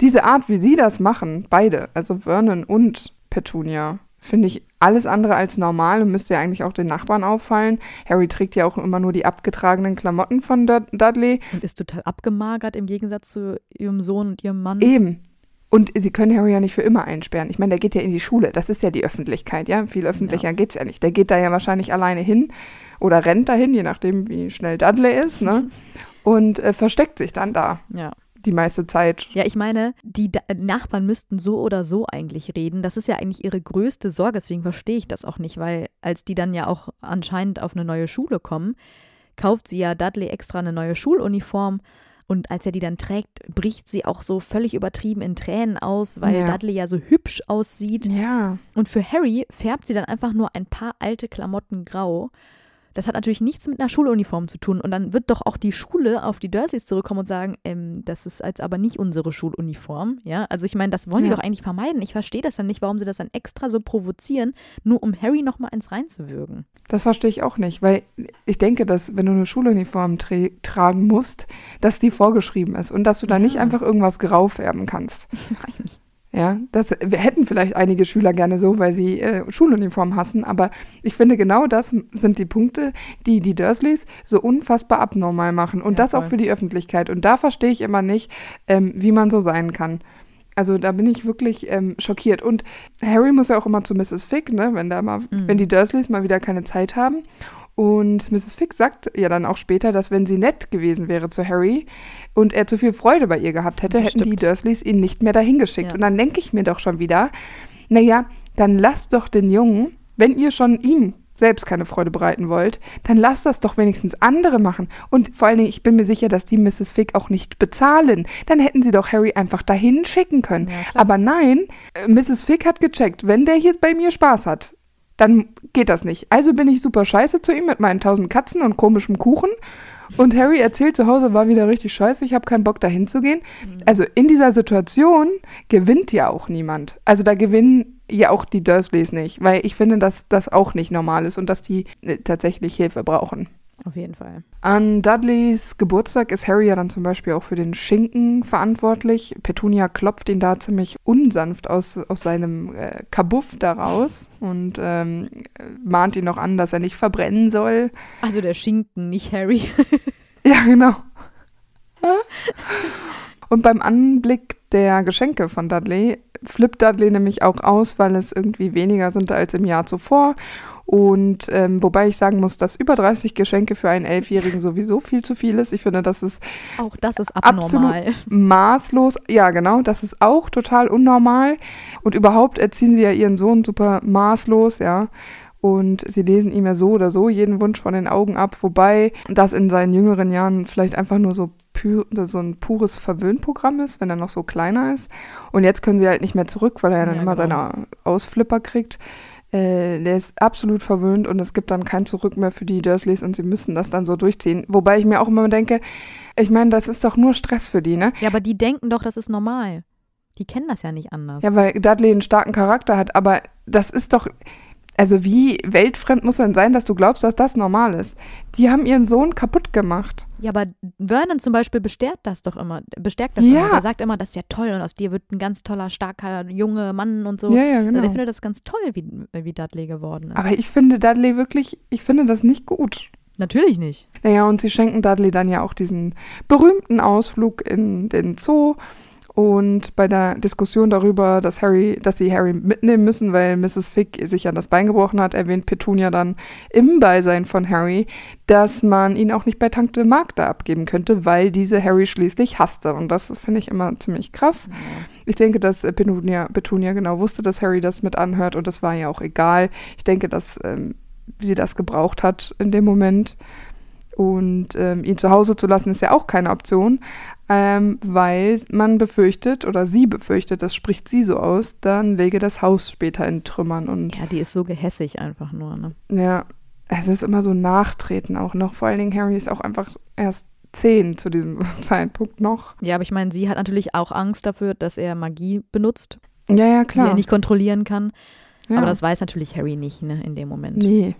diese Art, wie sie das machen, beide, also Vernon und Petunia, finde ich alles andere als normal und müsste ja eigentlich auch den Nachbarn auffallen. Harry trägt ja auch immer nur die abgetragenen Klamotten von Dudley. Und ist total abgemagert im Gegensatz zu ihrem Sohn und ihrem Mann. Eben. Und sie können Harry ja nicht für immer einsperren. Ich meine, der geht ja in die Schule. Das ist ja die Öffentlichkeit, ja. Viel öffentlicher ja. geht es ja nicht. Der geht da ja wahrscheinlich alleine hin oder rennt dahin, je nachdem, wie schnell Dudley ist, ne? Und äh, versteckt sich dann da. Ja die meiste Zeit. Ja, ich meine, die da Nachbarn müssten so oder so eigentlich reden. Das ist ja eigentlich ihre größte Sorge, deswegen verstehe ich das auch nicht, weil als die dann ja auch anscheinend auf eine neue Schule kommen, kauft sie ja Dudley extra eine neue Schuluniform. Und als er die dann trägt, bricht sie auch so völlig übertrieben in Tränen aus, weil ja. Dudley ja so hübsch aussieht. Ja. Und für Harry färbt sie dann einfach nur ein paar alte Klamotten grau. Das hat natürlich nichts mit einer Schuluniform zu tun. Und dann wird doch auch die Schule auf die Dursleys zurückkommen und sagen, ähm, das ist jetzt aber nicht unsere Schuluniform. Ja, also ich meine, das wollen ja. die doch eigentlich vermeiden. Ich verstehe das dann nicht, warum sie das dann extra so provozieren, nur um Harry nochmal ins reinzuwürgen. Das verstehe ich auch nicht, weil ich denke, dass wenn du eine Schuluniform tra tragen musst, dass die vorgeschrieben ist und dass du da ja. nicht einfach irgendwas grau färben kannst. Nein. Ja, das hätten vielleicht einige Schüler gerne so, weil sie äh, Schuluniform hassen, aber ich finde genau das sind die Punkte, die die Dursleys so unfassbar abnormal machen und ja, das voll. auch für die Öffentlichkeit. Und da verstehe ich immer nicht, ähm, wie man so sein kann. Also da bin ich wirklich ähm, schockiert. Und Harry muss ja auch immer zu Mrs. Fick, ne, wenn da mal, mhm. wenn die Dursleys mal wieder keine Zeit haben. Und Mrs. Fix sagt ja dann auch später, dass wenn sie nett gewesen wäre zu Harry und er zu viel Freude bei ihr gehabt hätte, hätten die Dursleys ihn nicht mehr dahin geschickt. Ja. Und dann denke ich mir doch schon wieder, naja, dann lasst doch den Jungen, wenn ihr schon ihm selbst keine Freude bereiten wollt, dann lasst das doch wenigstens andere machen. Und vor allen Dingen, ich bin mir sicher, dass die Mrs. Fick auch nicht bezahlen. Dann hätten sie doch Harry einfach dahin schicken können. Ja, Aber nein, äh, Mrs. Fick hat gecheckt, wenn der hier bei mir Spaß hat, dann geht das nicht. Also bin ich super scheiße zu ihm mit meinen tausend Katzen und komischem Kuchen. Und Harry erzählt zu Hause, war wieder richtig scheiße, ich habe keinen Bock dahin zu gehen. Mhm. Also in dieser Situation gewinnt ja auch niemand. Also da gewinnen ja auch die Dursleys nicht, weil ich finde, dass das auch nicht normal ist und dass die äh, tatsächlich Hilfe brauchen. Auf jeden Fall. An Dudleys Geburtstag ist Harry ja dann zum Beispiel auch für den Schinken verantwortlich. Petunia klopft ihn da ziemlich unsanft aus, aus seinem äh, Kabuff daraus und ähm, mahnt ihn noch an, dass er nicht verbrennen soll. Also der Schinken, nicht Harry. ja, genau. Und beim Anblick der Geschenke von Dudley flippt Dudley nämlich auch aus, weil es irgendwie weniger sind als im Jahr zuvor. Und ähm, wobei ich sagen muss, dass über 30 Geschenke für einen Elfjährigen sowieso viel zu viel ist. Ich finde, das ist auch das ist abnormal. absolut maßlos. Ja, genau, das ist auch total unnormal. Und überhaupt erziehen sie ja ihren Sohn super maßlos, ja. Und sie lesen ihm ja so oder so jeden Wunsch von den Augen ab, wobei das in seinen jüngeren Jahren vielleicht einfach nur so so ein pures Verwöhnprogramm ist, wenn er noch so kleiner ist. Und jetzt können sie halt nicht mehr zurück, weil er dann ja, immer genau. seine Ausflipper kriegt. Äh, der ist absolut verwöhnt und es gibt dann kein Zurück mehr für die Dursleys und sie müssen das dann so durchziehen. Wobei ich mir auch immer denke, ich meine, das ist doch nur Stress für die, ne? Ja, aber die denken doch, das ist normal. Die kennen das ja nicht anders. Ja, weil Dudley einen starken Charakter hat, aber das ist doch, also wie weltfremd muss man sein, dass du glaubst, dass das normal ist? Die haben ihren Sohn kaputt gemacht. Ja, aber Vernon zum Beispiel bestärkt das doch immer. Bestärkt das ja. immer. Er sagt immer, das ist ja toll und aus dir wird ein ganz toller, starker, junger Mann und so. Ja, ja, genau. Also der findet das ganz toll, wie, wie Dudley geworden ist. Aber ich finde Dudley wirklich, ich finde das nicht gut. Natürlich nicht. Naja, und sie schenken Dudley dann ja auch diesen berühmten Ausflug in den Zoo und bei der Diskussion darüber, dass Harry, dass sie Harry mitnehmen müssen, weil Mrs. Fick sich an das Bein gebrochen hat, erwähnt Petunia dann im Beisein von Harry, dass man ihn auch nicht bei Tante Magda abgeben könnte, weil diese Harry schließlich hasste. Und das finde ich immer ziemlich krass. Ich denke, dass Petunia, Petunia genau wusste, dass Harry das mit anhört und das war ja auch egal. Ich denke, dass ähm, sie das gebraucht hat in dem Moment. Und ähm, ihn zu Hause zu lassen ist ja auch keine Option ähm, weil man befürchtet oder sie befürchtet, das spricht sie so aus, dann lege das Haus später in Trümmern. Und ja, die ist so gehässig einfach nur. Ne? Ja, es ist immer so Nachtreten auch noch. Vor allen Dingen Harry ist auch einfach erst zehn zu diesem Zeitpunkt noch. Ja, aber ich meine, sie hat natürlich auch Angst dafür, dass er Magie benutzt. Ja, ja, klar. Die er nicht kontrollieren kann. Ja. Aber das weiß natürlich Harry nicht ne, in dem Moment. Nee.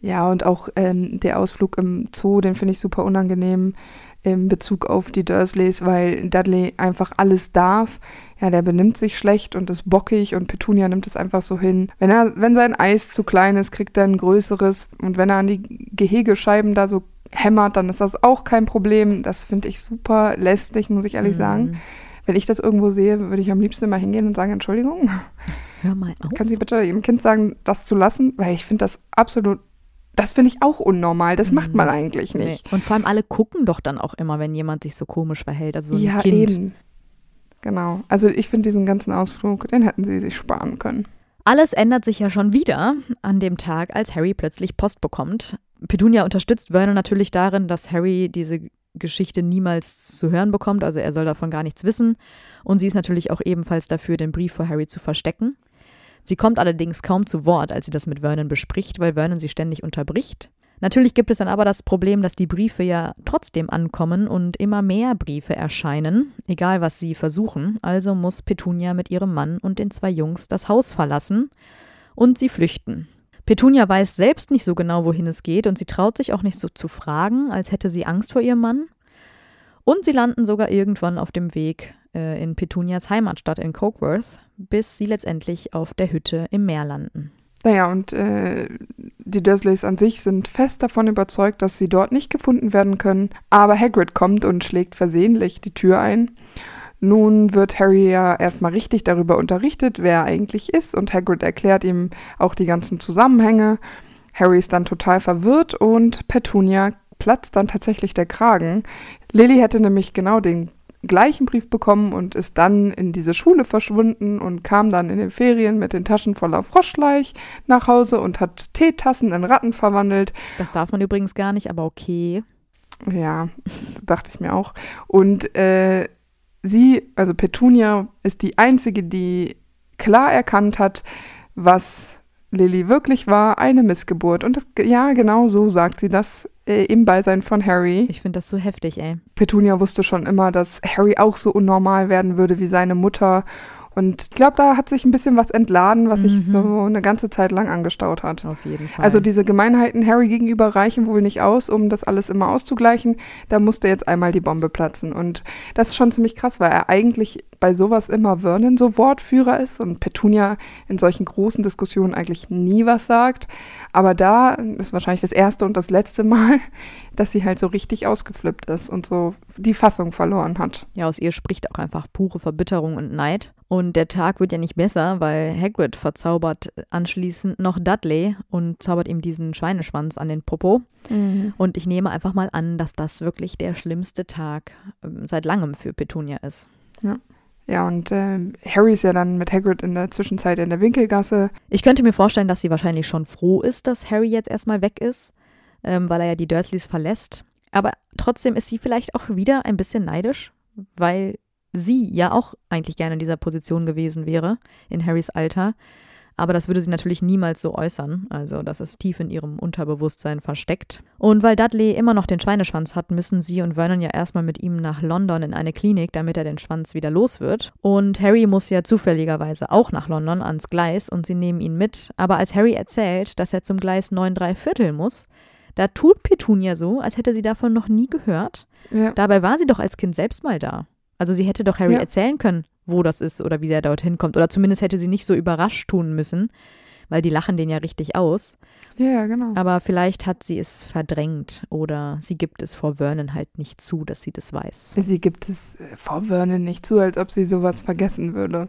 Ja, und auch ähm, der Ausflug im Zoo, den finde ich super unangenehm in Bezug auf die Dursleys, weil Dudley einfach alles darf. Ja, der benimmt sich schlecht und ist bockig und Petunia nimmt es einfach so hin. Wenn er, wenn sein Eis zu klein ist, kriegt er ein größeres und wenn er an die Gehegescheiben da so hämmert, dann ist das auch kein Problem. Das finde ich super lästig, muss ich ehrlich mhm. sagen. Wenn ich das irgendwo sehe, würde ich am liebsten mal hingehen und sagen, Entschuldigung. Hör mal auf. Können Sie bitte Ihrem Kind sagen, das zu lassen? Weil ich finde das absolut das finde ich auch unnormal. Das macht man mhm. eigentlich nicht. Nee. Und vor allem alle gucken doch dann auch immer, wenn jemand sich so komisch verhält. Also so ein ja, Kind. eben. Genau. Also ich finde diesen ganzen Ausflug, den hätten sie sich sparen können. Alles ändert sich ja schon wieder an dem Tag, als Harry plötzlich Post bekommt. Petunia unterstützt Vernon natürlich darin, dass Harry diese Geschichte niemals zu hören bekommt, also er soll davon gar nichts wissen. Und sie ist natürlich auch ebenfalls dafür, den Brief vor Harry zu verstecken. Sie kommt allerdings kaum zu Wort, als sie das mit Vernon bespricht, weil Vernon sie ständig unterbricht. Natürlich gibt es dann aber das Problem, dass die Briefe ja trotzdem ankommen und immer mehr Briefe erscheinen, egal was sie versuchen. Also muss Petunia mit ihrem Mann und den zwei Jungs das Haus verlassen und sie flüchten. Petunia weiß selbst nicht so genau, wohin es geht und sie traut sich auch nicht so zu fragen, als hätte sie Angst vor ihrem Mann. Und sie landen sogar irgendwann auf dem Weg äh, in Petunias Heimatstadt in Cokeworth, bis sie letztendlich auf der Hütte im Meer landen. Naja, und äh, die Dursleys an sich sind fest davon überzeugt, dass sie dort nicht gefunden werden können. Aber Hagrid kommt und schlägt versehentlich die Tür ein. Nun wird Harry ja erstmal richtig darüber unterrichtet, wer er eigentlich ist, und Hagrid erklärt ihm auch die ganzen Zusammenhänge. Harry ist dann total verwirrt und Petunia platzt dann tatsächlich der Kragen. Lily hätte nämlich genau den gleichen Brief bekommen und ist dann in diese Schule verschwunden und kam dann in den Ferien mit den Taschen voller Froschleich nach Hause und hat Teetassen in Ratten verwandelt. Das darf man übrigens gar nicht, aber okay. Ja, dachte ich mir auch. Und äh, sie, also Petunia, ist die einzige, die klar erkannt hat, was Lily wirklich war, eine Missgeburt. Und das, ja, genau so sagt sie das äh, im Beisein von Harry. Ich finde das so heftig, ey. Petunia wusste schon immer, dass Harry auch so unnormal werden würde wie seine Mutter und ich glaube, da hat sich ein bisschen was entladen, was mhm. sich so eine ganze Zeit lang angestaut hat. Auf jeden Fall. Also diese Gemeinheiten Harry gegenüber reichen wohl nicht aus, um das alles immer auszugleichen. Da musste jetzt einmal die Bombe platzen. Und das ist schon ziemlich krass, weil er eigentlich bei sowas immer Vernon so Wortführer ist und Petunia in solchen großen Diskussionen eigentlich nie was sagt. Aber da ist wahrscheinlich das erste und das letzte Mal, dass sie halt so richtig ausgeflippt ist und so die Fassung verloren hat. Ja, aus ihr spricht auch einfach pure Verbitterung und Neid. Und der Tag wird ja nicht besser, weil Hagrid verzaubert anschließend noch Dudley und zaubert ihm diesen Schweineschwanz an den Popo. Mhm. Und ich nehme einfach mal an, dass das wirklich der schlimmste Tag ähm, seit langem für Petunia ist. Ja. Ja, und äh, Harry ist ja dann mit Hagrid in der Zwischenzeit in der Winkelgasse. Ich könnte mir vorstellen, dass sie wahrscheinlich schon froh ist, dass Harry jetzt erstmal weg ist, ähm, weil er ja die Dursleys verlässt. Aber trotzdem ist sie vielleicht auch wieder ein bisschen neidisch, weil sie ja auch eigentlich gerne in dieser Position gewesen wäre, in Harrys Alter. Aber das würde sie natürlich niemals so äußern. Also das ist tief in ihrem Unterbewusstsein versteckt. Und weil Dudley immer noch den Schweineschwanz hat, müssen sie und Vernon ja erstmal mit ihm nach London in eine Klinik, damit er den Schwanz wieder los wird. Und Harry muss ja zufälligerweise auch nach London ans Gleis und sie nehmen ihn mit. Aber als Harry erzählt, dass er zum Gleis 9 3 Viertel muss, da tut Petunia so, als hätte sie davon noch nie gehört. Ja. Dabei war sie doch als Kind selbst mal da. Also sie hätte doch Harry Ja. erzählen können, wo das ist oder wie er dorthin kommt. Oder zumindest hätte sie nicht so überrascht tun müssen, weil die lachen den ja richtig aus. Ja, ja, genau. Aber vielleicht hat sie es verdrängt oder sie gibt es vor Vernon halt nicht zu, dass sie das weiß. Sie gibt es äh, vor Vernon nicht zu, als ob sie sowas vergessen würde.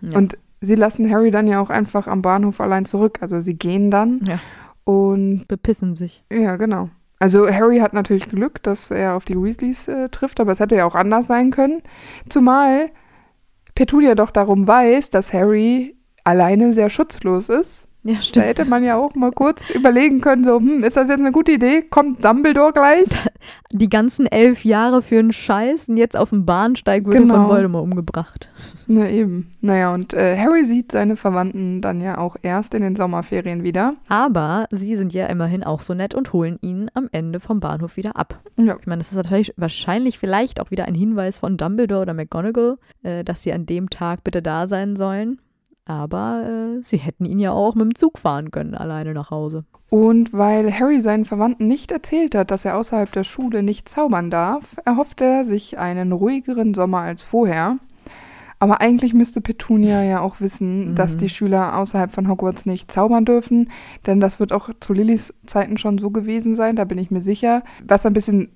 Ja. Und sie lassen Harry dann ja auch einfach am Bahnhof allein zurück. Also sie gehen dann Ja. Und Bepissen sich. ja, genau. Also Harry hat natürlich Glück, dass er auf die Weasleys äh, trifft, aber es hätte ja auch anders sein können. Zumal Petunia doch darum weiß, dass Harry alleine sehr schutzlos ist. Ja, Da hätte man ja auch mal kurz überlegen können, so, hm, ist das jetzt eine gute Idee? Kommt Dumbledore gleich? Die ganzen elf Jahre für einen Scheiß und jetzt auf dem Bahnsteig wird er Genau. von Voldemort umgebracht. Na eben. Naja, und äh, Harry sieht seine Verwandten dann ja auch erst in den Sommerferien wieder. Aber sie sind ja immerhin auch so nett und holen ihn am Ende vom Bahnhof wieder ab. Ja. Ich meine, das ist natürlich wahrscheinlich vielleicht auch wieder ein Hinweis von Dumbledore oder McGonagall, äh, dass sie an dem Tag bitte da sein sollen. Aber äh, sie hätten ihn ja auch mit dem Zug fahren können, alleine nach Hause. Und weil Harry seinen Verwandten nicht erzählt hat, dass er außerhalb der Schule nicht zaubern darf, erhofft er sich einen ruhigeren Sommer als vorher. Aber eigentlich müsste Petunia ja auch wissen, Mhm. dass die Schüler außerhalb von Hogwarts nicht zaubern dürfen, denn das wird auch zu Lillys Zeiten schon so gewesen sein, da bin ich mir sicher. Was ein bisschen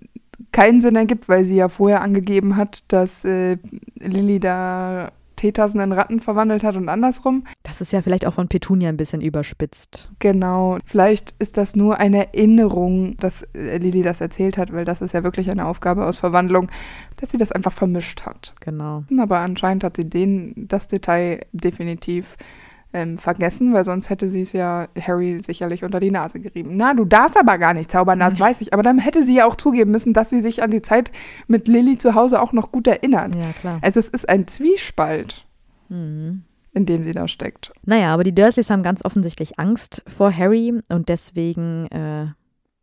keinen Sinn ergibt, weil sie ja vorher angegeben hat, dass äh, Lilly da Teetassen in Ratten verwandelt hat und andersrum. Das ist ja vielleicht auch von Petunia ein bisschen überspitzt. Genau, vielleicht ist das nur eine Erinnerung, dass äh, Lilly das erzählt hat, weil das ist ja wirklich eine Aufgabe aus Verwandlung, dass sie das einfach vermischt hat. Genau. Aber anscheinend hat sie den, das Detail definitiv ähm, vergessen, weil sonst hätte sie es ja Harry sicherlich unter die Nase gerieben. Na, du darfst aber gar nicht zaubern, das weiß ich. Aber dann hätte sie ja auch zugeben müssen, dass sie sich an die Zeit mit Lilly zu Hause auch noch gut erinnert. Ja, klar. Also es ist ein Zwiespalt, Mhm. in dem sie da steckt. Naja, aber die Dursleys haben ganz offensichtlich Angst vor Harry und deswegen äh,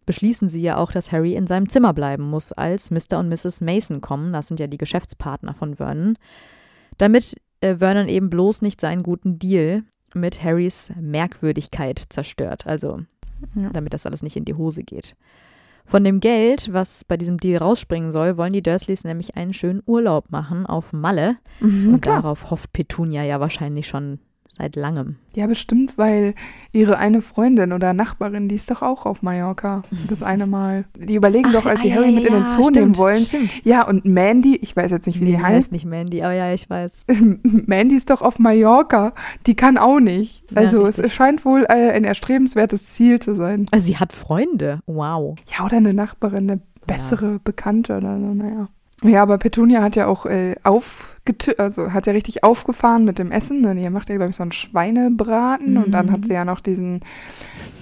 beschließen sie ja auch, dass Harry in seinem Zimmer bleiben muss, als Mr. und Mrs. Mason kommen. Das sind ja die Geschäftspartner von Vernon. Damit äh, Vernon eben bloß nicht seinen guten Deal mit Harrys Merkwürdigkeit zerstört. Also, Ja. damit das alles nicht in die Hose geht. Von dem Geld, was bei diesem Deal rausspringen soll, wollen die Dursleys nämlich einen schönen Urlaub machen auf Malle. Mhm, Und darauf hofft Petunia ja wahrscheinlich schon seit langem. Ja, bestimmt, weil ihre eine Freundin oder Nachbarin, die ist doch auch auf Mallorca. Das eine Mal. Die überlegen doch, als sie ah, Harry ja, mit in den ja, Zoo stimmt, nehmen wollen. Stimmt. Ja, und Mandy, ich weiß jetzt nicht, wie Nee, die die heißt. heißt nicht Mandy, aber ja, ich weiß. Mandy ist doch auf Mallorca. Die kann auch nicht. Ja, Also es richtig. scheint wohl äh, ein erstrebenswertes Ziel zu sein. Also sie hat Freunde. Wow. Ja, oder eine Nachbarin, eine bessere Bekannte oder so, naja. Ja, aber Petunia hat ja auch äh, also hat ja richtig aufgefahren mit dem Essen. Ne? Die macht ja, glaube ich, so einen Schweinebraten und dann Mhm. hat sie ja noch diesen,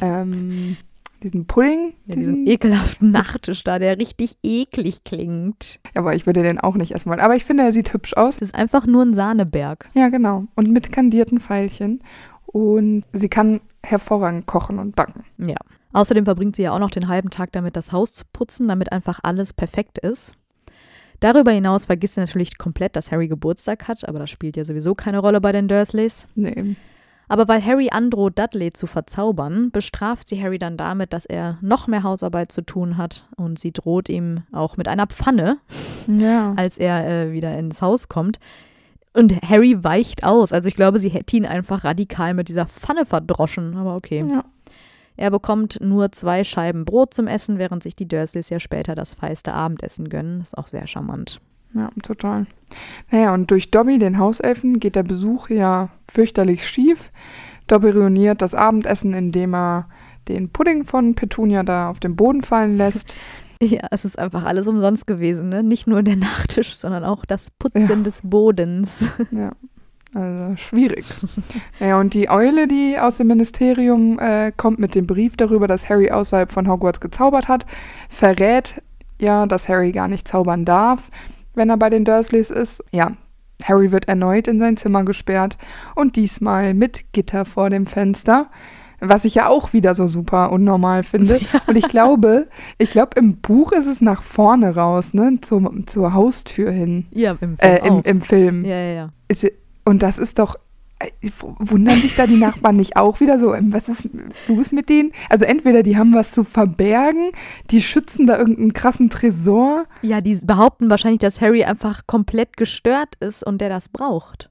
ähm, diesen Pudding. Ja, diesen ekelhaften Nachtisch da, der richtig eklig klingt. aber ich würde den auch nicht essen wollen. Aber ich finde, er sieht hübsch aus. Das ist einfach nur ein Sahneberg. Ja, genau. Und mit kandierten Pfeilchen. Und sie kann hervorragend kochen und backen. Ja. Außerdem verbringt sie ja auch noch den halben Tag damit, das Haus zu putzen, damit einfach alles perfekt ist. Darüber hinaus vergisst sie natürlich komplett, dass Harry Geburtstag hat, aber das spielt ja sowieso keine Rolle bei den Dursleys. Nee. Aber weil Harry androht, Dudley zu verzaubern, bestraft sie Harry dann damit, dass er noch mehr Hausarbeit zu tun hat und sie droht ihm auch mit einer Pfanne, Ja. als er äh, wieder ins Haus kommt. Und Harry weicht aus. Also ich glaube, sie hätte ihn einfach radikal mit dieser Pfanne verdroschen, aber okay. Ja. Er bekommt nur zwei Scheiben Brot zum Essen, während sich die Dursleys ja später das feiste Abendessen gönnen. ist auch sehr charmant. Ja, total. Naja, und durch Dobby, den Hauselfen, geht der Besuch ja fürchterlich schief. Dobby ruiniert das Abendessen, indem er den Pudding von Petunia da auf den Boden fallen lässt. Ja, es ist einfach alles umsonst gewesen, ne? Nicht nur der Nachtisch, sondern auch das Putzen Ja. des Bodens. ja, also schwierig. Naja, und die Eule, die aus dem Ministerium äh, kommt mit dem Brief darüber, dass Harry außerhalb von Hogwarts gezaubert hat, verrät ja, dass Harry gar nicht zaubern darf, wenn er bei den Dursleys ist. Ja, Harry wird erneut in sein Zimmer gesperrt und diesmal mit Gitter vor dem Fenster. Was ich ja auch wieder so super unnormal finde. Und ich glaube, ich glaube, im Buch ist es nach vorne raus, ne? Zum, zur Haustür hin. Ja, im Film. Äh, im, im Film. ja, ja, ja. Ist, und das ist doch. äh, Wundern sich da die Nachbarn nicht auch wieder so, ähm, was ist los mit denen? Also entweder die haben was zu verbergen, die schützen da irgendeinen krassen Tresor. Ja, die behaupten wahrscheinlich, dass Harry einfach komplett gestört ist und der das braucht.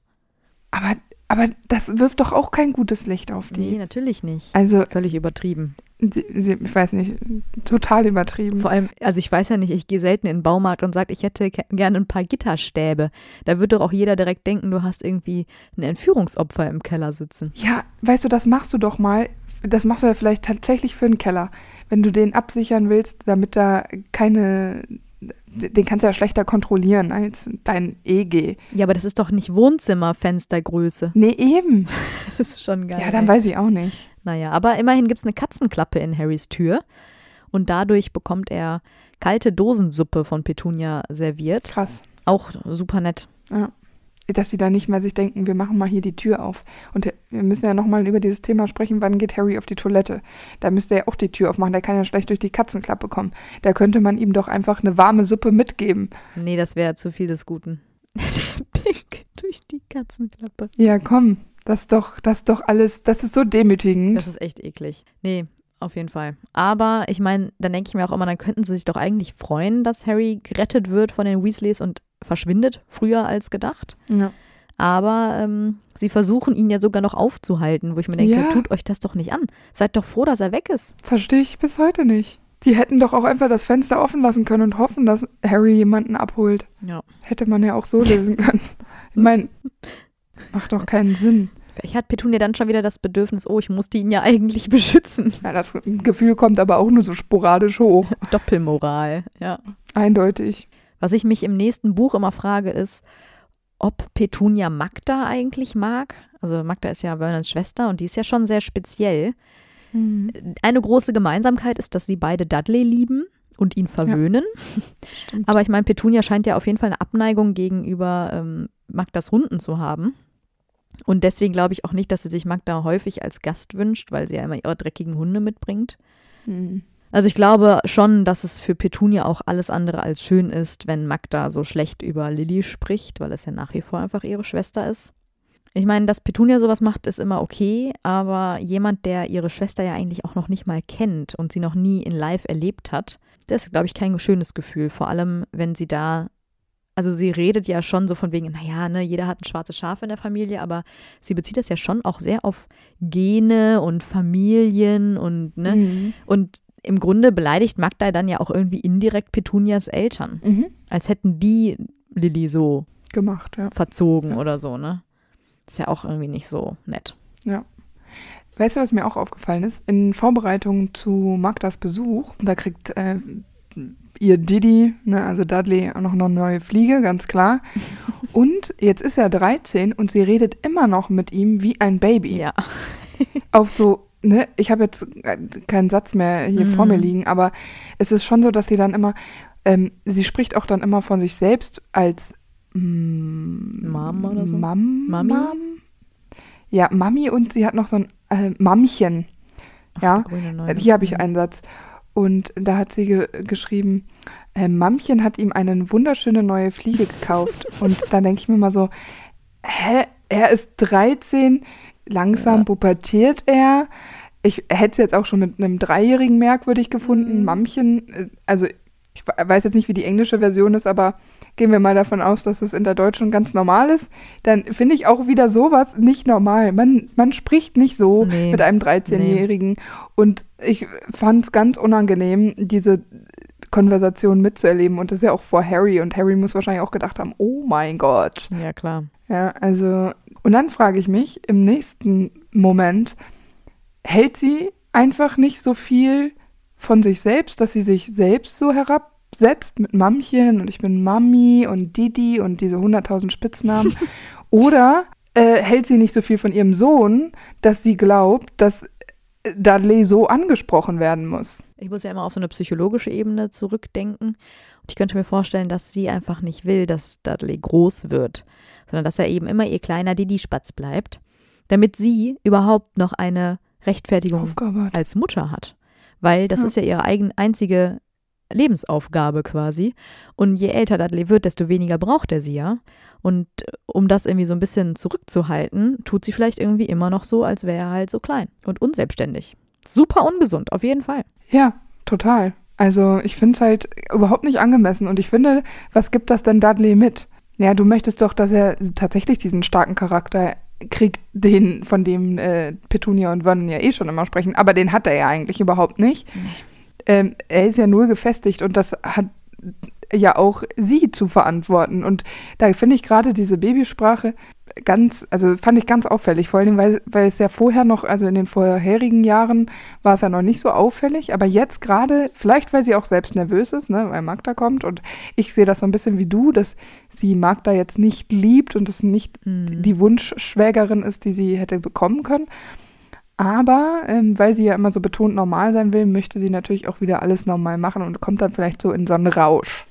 Aber, aber das wirft doch auch kein gutes Licht auf Nee, die. natürlich nicht. Also, Völlig übertrieben. Ich weiß nicht, total übertrieben. Vor allem, also ich weiß ja nicht, ich gehe selten in den Baumarkt und sage, ich hätte gerne ein paar Gitterstäbe. Da wird doch auch jeder direkt denken, du hast irgendwie ein Entführungsopfer im Keller sitzen. Ja, weißt du, das machst du doch mal. Das machst du ja vielleicht tatsächlich für einen Keller. Wenn du den absichern willst, damit da keine. Den kannst du ja schlechter kontrollieren als dein EG. Ja, aber das ist doch nicht Wohnzimmerfenstergröße. Nee, eben. Das ist schon geil. Ja, dann weiß ich auch nicht. Naja, aber immerhin gibt es eine Katzenklappe in Harrys Tür. Und dadurch bekommt er kalte Dosensuppe von Petunia serviert. Krass. Auch super nett. Ja. Dass sie da nicht mehr sich denken, wir machen mal hier die Tür auf. Und wir müssen ja nochmal über dieses Thema sprechen, wann geht Harry auf die Toilette? Da müsste er ja auch die Tür aufmachen, der kann ja schlecht durch die Katzenklappe kommen. Da könnte man ihm doch einfach eine warme Suppe mitgeben. Nee, das wäre zu viel des Guten. Der Pink durch die Katzenklappe. Ja, komm, das ist doch, das ist doch alles, das ist so demütigend. Das ist echt eklig. Nee, auf jeden Fall. Aber ich meine, dann denke ich mir auch immer, dann könnten sie sich doch eigentlich freuen, dass Harry gerettet wird von den Weasleys und verschwindet früher als gedacht. ja. Aber ähm, sie versuchen ihn ja sogar noch aufzuhalten, wo ich mir denke, Ja. tut euch das doch nicht an. Seid doch froh, dass er weg ist. Verstehe ich bis heute nicht. Die hätten doch auch einfach das Fenster offen lassen können und hoffen, dass Harry jemanden abholt. Ja. Hätte man ja auch so lösen können. Ich meine, macht doch keinen Sinn. Vielleicht hat Petunia dann schon wieder das Bedürfnis, oh, ich musste ihn ja eigentlich beschützen. Ja, das Gefühl kommt aber auch nur so sporadisch hoch. Doppelmoral, ja. Eindeutig. Was ich mich im nächsten Buch immer frage, ist, ob Petunia Magda eigentlich mag. Also Magda ist ja Vernons Schwester und die ist ja schon sehr speziell. Eine große Gemeinsamkeit ist, dass sie beide Dudley lieben und ihn verwöhnen. Stimmt. Aber ich meine, Petunia scheint ja auf jeden Fall eine Abneigung gegenüber ähm, Magdas Hunden zu haben. Und deswegen glaube ich auch nicht, dass sie sich Magda häufig als Gast wünscht, weil sie ja immer ihre dreckigen Hunde mitbringt. Hm. Also ich glaube schon, dass es für Petunia auch alles andere als schön ist, wenn Magda so schlecht über Lilly spricht, weil es ja nach wie vor einfach ihre Schwester ist. Ich meine, dass Petunia sowas macht, ist immer okay, aber jemand, der ihre Schwester ja eigentlich auch noch nicht mal kennt und sie noch nie in Live erlebt hat, das ist, glaube ich, kein schönes Gefühl. Vor allem, wenn sie da, also sie redet ja schon so von wegen, naja, ne, jeder hat ein schwarzes Schaf in der Familie, aber sie bezieht das ja schon auch sehr auf Gene und Familien und, ne, Mhm. und im Grunde beleidigt Magda dann ja auch irgendwie indirekt Petunias Eltern. Mhm. Als hätten die Lilly so Gemacht, ja. verzogen Ja. oder so, ne? Ist ja auch irgendwie nicht so nett. Weißt du, was mir auch aufgefallen ist? In Vorbereitung zu Magdas Besuch, da kriegt äh, ihr Diddy, ne, also Dudley, auch noch eine neue Fliege, ganz klar. Und jetzt ist er 13 und sie redet immer noch mit ihm wie ein Baby. Ja. Auf so, ne, ich habe jetzt äh, keinen Satz mehr hier Mhm. vor mir liegen, aber es ist schon so, dass sie dann immer, ähm, sie spricht auch dann immer von sich selbst als mm, Mom oder so? Mam, Mami? Mam? Ja, Mami und sie hat noch so ein äh, Mammchen. Ja, Grüne Neune. hier habe ich einen Satz. Und da hat sie ge geschrieben, äh, Mammchen hat ihm eine wunderschöne neue Fliege gekauft. und dann denke ich mir mal so, hä, er ist 13, langsam Ja. pubertiert er. Ich hätte es jetzt auch schon mit einem Dreijährigen merkwürdig gefunden. Mhm. Mammchen, äh, also ich weiß jetzt nicht, wie die englische Version ist, aber gehen wir mal davon aus, dass es in der deutschen ganz normal ist, dann finde ich auch wieder sowas nicht normal. Man, man spricht nicht so Nee. mit einem 13-Jährigen. Und ich fand es ganz unangenehm, diese Konversation mitzuerleben. Und das ist ja auch vor Harry. Und Harry muss wahrscheinlich auch gedacht haben, oh mein Gott. Ja, klar. Ja, also, und dann frage ich mich im nächsten Moment, hält sie einfach nicht so viel von sich selbst, dass sie sich selbst so herabsetzt mit Mammchen und ich bin Mami und Didi und diese 100.000 Spitznamen? Oder äh, hält sie nicht so viel von ihrem Sohn, dass sie glaubt, dass Dudley so angesprochen werden muss. Ich muss ja immer auf so eine psychologische Ebene zurückdenken. Und ich könnte mir vorstellen, dass sie einfach nicht will, dass Dudley groß wird, sondern dass er eben immer ihr kleiner Didi-Spatz bleibt, damit sie überhaupt noch eine Rechtfertigung Aufgabe als Mutter hat. Weil das Ja. ist ja ihre eigen, einzige Lebensaufgabe quasi. Und je älter Dudley wird, desto weniger braucht er sie ja. Und äh, um das irgendwie so ein bisschen zurückzuhalten, tut sie vielleicht irgendwie immer noch so, als wäre er halt so klein und unselbstständig. Super ungesund, auf jeden Fall. Ja, total. Also ich finde es halt überhaupt nicht angemessen. Und ich finde, was gibt das denn Dudley mit? Ja, du möchtest doch, dass er tatsächlich diesen starken Charakter kriegt, den, von dem äh, Petunia und Vernon ja eh schon immer sprechen. Aber den hat er ja eigentlich überhaupt nicht. Ähm, er ist ja null gefestigt und das hat ja auch sie zu verantworten. Und da finde ich gerade diese Babysprache ganz, also fand ich ganz auffällig, vor allem, weil, weil es ja vorher noch, also in den vorherigen Jahren war es ja noch nicht so auffällig, aber jetzt gerade, vielleicht weil sie auch selbst nervös ist, ne, weil Magda kommt und ich sehe das so ein bisschen wie du, dass sie Magda jetzt nicht liebt und es nicht Mhm. die Wunschschwägerin ist, die sie hätte bekommen können. Aber ähm, weil sie ja immer so betont normal sein will, möchte sie natürlich auch wieder alles normal machen und kommt dann vielleicht so in so einen Rausch.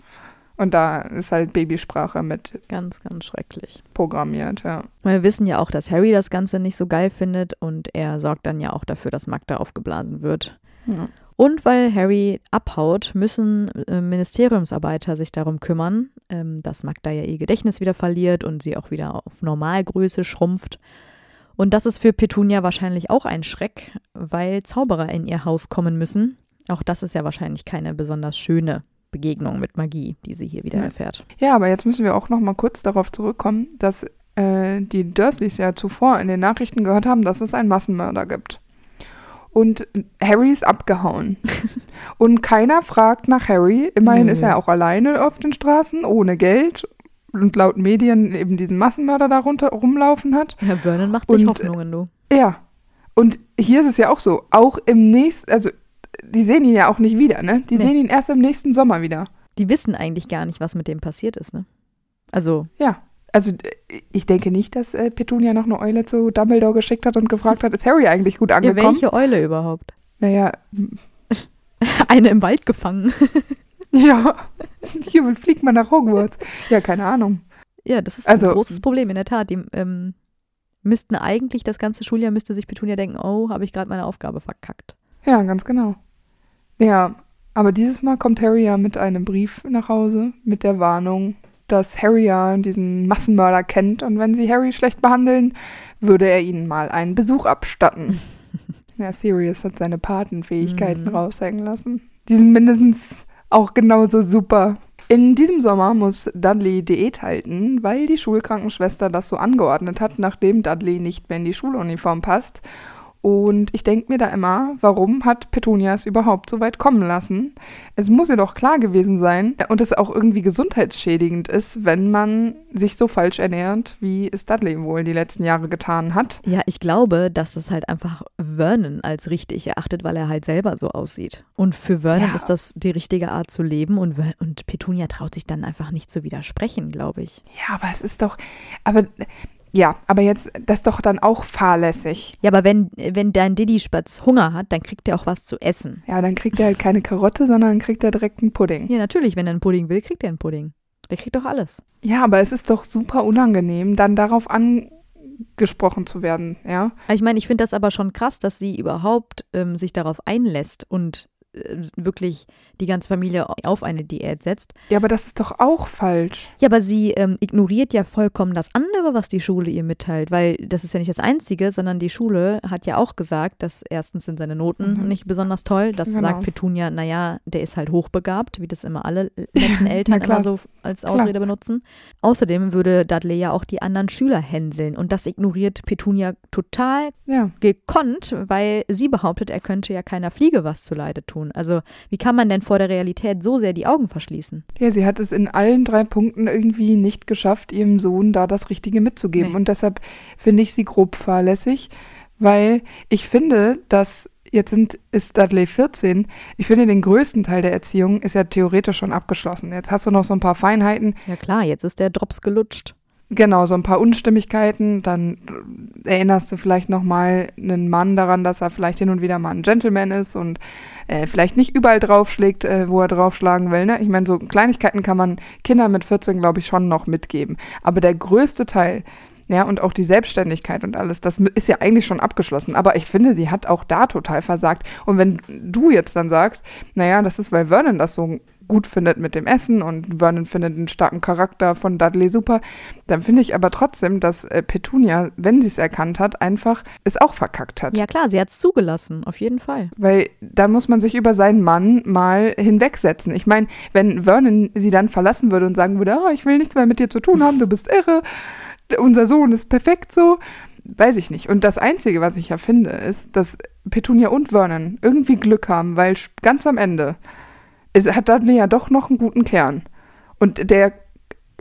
Und da ist halt Babysprache mit Ganz, ganz schrecklich. programmiert, ja. Wir wissen ja auch, dass Harry das Ganze nicht so geil findet und er sorgt dann ja auch dafür, dass Magda aufgeblasen wird. Ja. Und weil Harry abhaut, müssen äh, Ministeriumsarbeiter sich darum kümmern, ähm, dass Magda ja ihr Gedächtnis wieder verliert und sie auch wieder auf Normalgröße schrumpft. Und das ist für Petunia wahrscheinlich auch ein Schreck, weil Zauberer in ihr Haus kommen müssen. Auch das ist ja wahrscheinlich keine besonders schöne Begegnung mit Magie, die sie hier wieder Ja. erfährt. Ja, aber jetzt müssen wir auch noch mal kurz darauf zurückkommen, dass äh, die Dursleys ja zuvor in den Nachrichten gehört haben, dass es einen Massenmörder gibt. Und Harry ist abgehauen. und keiner fragt nach Harry. Immerhin Nö. ist er auch alleine auf den Straßen, ohne Geld. Und laut Medien eben diesen Massenmörder darunter rumlaufen hat. Herr Vernon macht sich Und, Hoffnungen, du. Ja. Und hier ist es ja auch so. Auch im nächsten, also die sehen ihn ja auch nicht wieder, ne? Die Nee. sehen ihn erst im nächsten Sommer wieder. Die wissen eigentlich gar nicht, was mit dem passiert ist, ne? Also, Ja. Also äh, ich denke nicht, dass äh, Petunia noch eine Eule zu Dumbledore geschickt hat und gefragt hat, ist Harry eigentlich gut ja, angekommen? welche Eule überhaupt? Naja, Eine im Wald gefangen. ja. Hier fliegt man nach Hogwarts. Ja, keine Ahnung. Ja, das ist Also- ein großes Problem, in der Tat. Die ähm, müssten eigentlich, das ganze Schuljahr müsste sich Petunia denken, oh, habe ich gerade meine Aufgabe verkackt. Ja, ganz genau. Ja, aber dieses Mal kommt Harry ja mit einem Brief nach Hause mit der Warnung, dass Harry ja diesen Massenmörder kennt und wenn sie Harry schlecht behandeln, würde er ihnen mal einen Besuch abstatten. ja, Sirius hat seine Patenfähigkeiten Mhm. raushängen lassen. Die sind mindestens auch genauso super. In diesem Sommer muss Dudley Diät halten, weil die Schulkrankenschwester das so angeordnet hat, nachdem Dudley nicht mehr in die Schuluniform passt. Und ich denke mir da immer, warum hat Petunia es überhaupt so weit kommen lassen? Es muss ihr doch klar gewesen sein und es auch irgendwie gesundheitsschädigend ist, wenn man sich so falsch ernährt, wie es Dudley wohl die letzten Jahre getan hat. Ja, ich glaube, dass das halt einfach Vernon als richtig erachtet, weil er halt selber so aussieht. Und für Vernon Ja. ist das die richtige Art zu leben und, und Petunia traut sich dann einfach nicht zu widersprechen, glaube ich. Ja, aber es ist doch, aber ja, aber jetzt, das ist doch dann auch fahrlässig. Ja, aber wenn, wenn dein Diddy-Spatz Hunger hat, dann kriegt er auch was zu essen. Ja, dann kriegt er halt keine Karotte, sondern kriegt er direkt einen Pudding. Ja, natürlich, wenn er einen Pudding will, kriegt er einen Pudding. Der kriegt doch alles. Ja, aber es ist doch super unangenehm, dann darauf angesprochen zu werden, ja. Ich meine, ich finde das aber schon krass, dass sie überhaupt ähm, sich darauf einlässt und wirklich die ganze Familie auf eine Diät setzt. Ja, aber das ist doch auch falsch. Ja, aber sie ähm, ignoriert ja vollkommen das andere, was die Schule ihr mitteilt, weil das ist ja nicht das Einzige, sondern die Schule hat ja auch gesagt, dass erstens sind seine Noten Mhm. nicht besonders toll. Das Genau. sagt Petunia, naja, der ist halt hochbegabt, wie das immer alle netten Eltern klar. immer so als Klar. Ausrede benutzen. Außerdem würde Dudley ja auch die anderen Schüler hänseln und das ignoriert Petunia total Ja. gekonnt, weil sie behauptet, er könnte ja keiner Fliege was zuleide tun. Also wie kann man denn vor der Realität so sehr die Augen verschließen? Ja, sie hat es in allen drei Punkten irgendwie nicht geschafft, ihrem Sohn da das Richtige mitzugeben. Nee. Und deshalb finde ich sie grob fahrlässig, weil ich finde, dass jetzt sind, ist Dudley 14. Ich finde, den größten Teil der Erziehung ist ja theoretisch schon abgeschlossen. Jetzt hast du noch so ein paar Feinheiten. Ja klar, jetzt ist der Drops gelutscht. Genau, so ein paar Unstimmigkeiten. Dann erinnerst du vielleicht nochmal einen Mann daran, dass er vielleicht hin und wieder mal ein Gentleman ist und äh, vielleicht nicht überall draufschlägt, äh, wo er draufschlagen will. Ne? Ich meine, so Kleinigkeiten kann man Kindern mit 14, glaube ich, schon noch mitgeben. Aber der größte Teil, ja, und auch die Selbstständigkeit und alles, das ist ja eigentlich schon abgeschlossen. Aber ich finde, sie hat auch da total versagt. Und wenn du jetzt dann sagst, naja, das ist, weil Vernon das so gut findet mit dem Essen und Vernon findet einen starken Charakter von Dudley super, dann finde ich aber trotzdem, dass äh, Petunia, wenn sie es erkannt hat, einfach es auch verkackt hat. Ja klar, sie hat es zugelassen, auf jeden Fall. Weil da muss man sich über seinen Mann mal hinwegsetzen. Ich meine, wenn Vernon sie dann verlassen würde und sagen würde, oh, ich will nichts mehr mit dir zu tun haben, du bist irre, unser Sohn ist perfekt so, weiß ich nicht. Und das Einzige, was ich ja finde, ist, dass Petunia und Vernon irgendwie Glück haben, weil ganz am Ende ist, hat Dudley ja doch noch einen guten Kern. Und der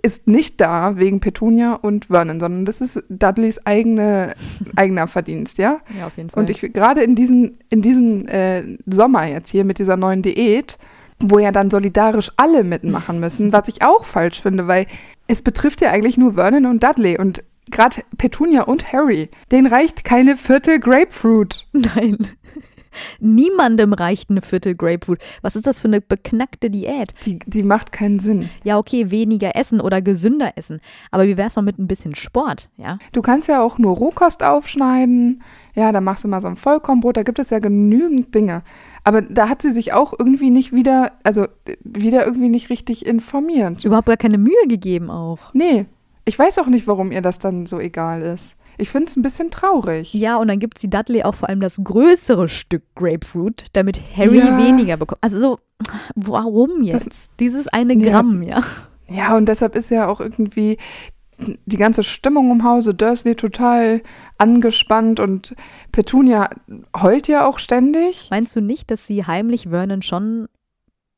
ist nicht da wegen Petunia und Vernon, sondern das ist Dudleys eigene, eigener Verdienst, ja? Ja, auf jeden Fall. Und ich gerade in diesem, in diesem äh, Sommer jetzt hier mit dieser neuen Diät, wo ja dann solidarisch alle mitmachen müssen, was ich auch falsch finde, weil es betrifft ja eigentlich nur Vernon und Dudley und gerade Petunia und Harry. Denen reicht keine Viertel Grapefruit. Nein. Niemandem reicht eine Viertel Grapefruit. Was ist das für eine beknackte Diät? Die, die macht keinen Sinn. Ja, okay, weniger essen oder gesünder essen. Aber wie wäre es noch mit ein bisschen Sport, ja? Du kannst ja auch nur Rohkost aufschneiden. Ja, da machst du mal so ein Vollkornbrot. Da gibt es ja genügend Dinge. Aber da hat sie sich auch irgendwie nicht wieder, also wieder irgendwie nicht richtig informiert. Überhaupt gar keine Mühe gegeben auch. Nee. Ich weiß auch nicht, warum ihr das dann so egal ist. Ich finde es ein bisschen traurig. Ja, und dann gibt sie Dudley auch vor allem das größere Stück Grapefruit, damit Harry ja. weniger bekommt. Also so, warum jetzt? Das, Dieses eine Gramm, ja. ja. Ja, und deshalb ist ja auch irgendwie die ganze Stimmung im Hause Dursley total angespannt und Petunia heult ja auch ständig. Meinst du nicht, dass sie heimlich Vernon schon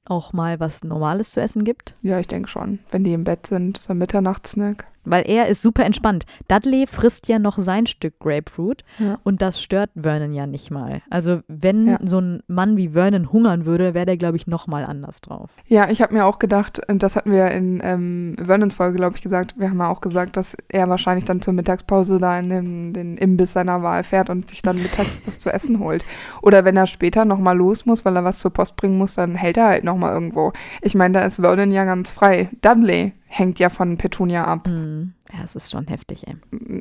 auch mal was Normales zu essen gibt? Ja, ich denke schon. Wenn die im Bett sind, so ein Mitternachtssnack. Weil er ist super entspannt. Dudley frisst ja noch sein Stück Grapefruit ja. und das stört Vernon ja nicht mal. Also wenn ja. so ein Mann wie Vernon hungern würde, wäre der, glaube ich, noch mal anders drauf. Ja, ich habe mir auch gedacht, und das hatten wir in ähm, Vernons Folge, glaube ich, gesagt, wir haben ja auch gesagt, dass er wahrscheinlich dann zur Mittagspause da in den, den Imbiss seiner Wahl fährt und sich dann mittags was zu essen holt. Oder wenn er später noch mal los muss, weil er was zur Post bringen muss, dann hält er halt noch mal irgendwo. Ich meine, da ist Vernon ja ganz frei. Dudley hängt ja von Petunia ab. Mhm. Ja, es ist schon heftig, ey.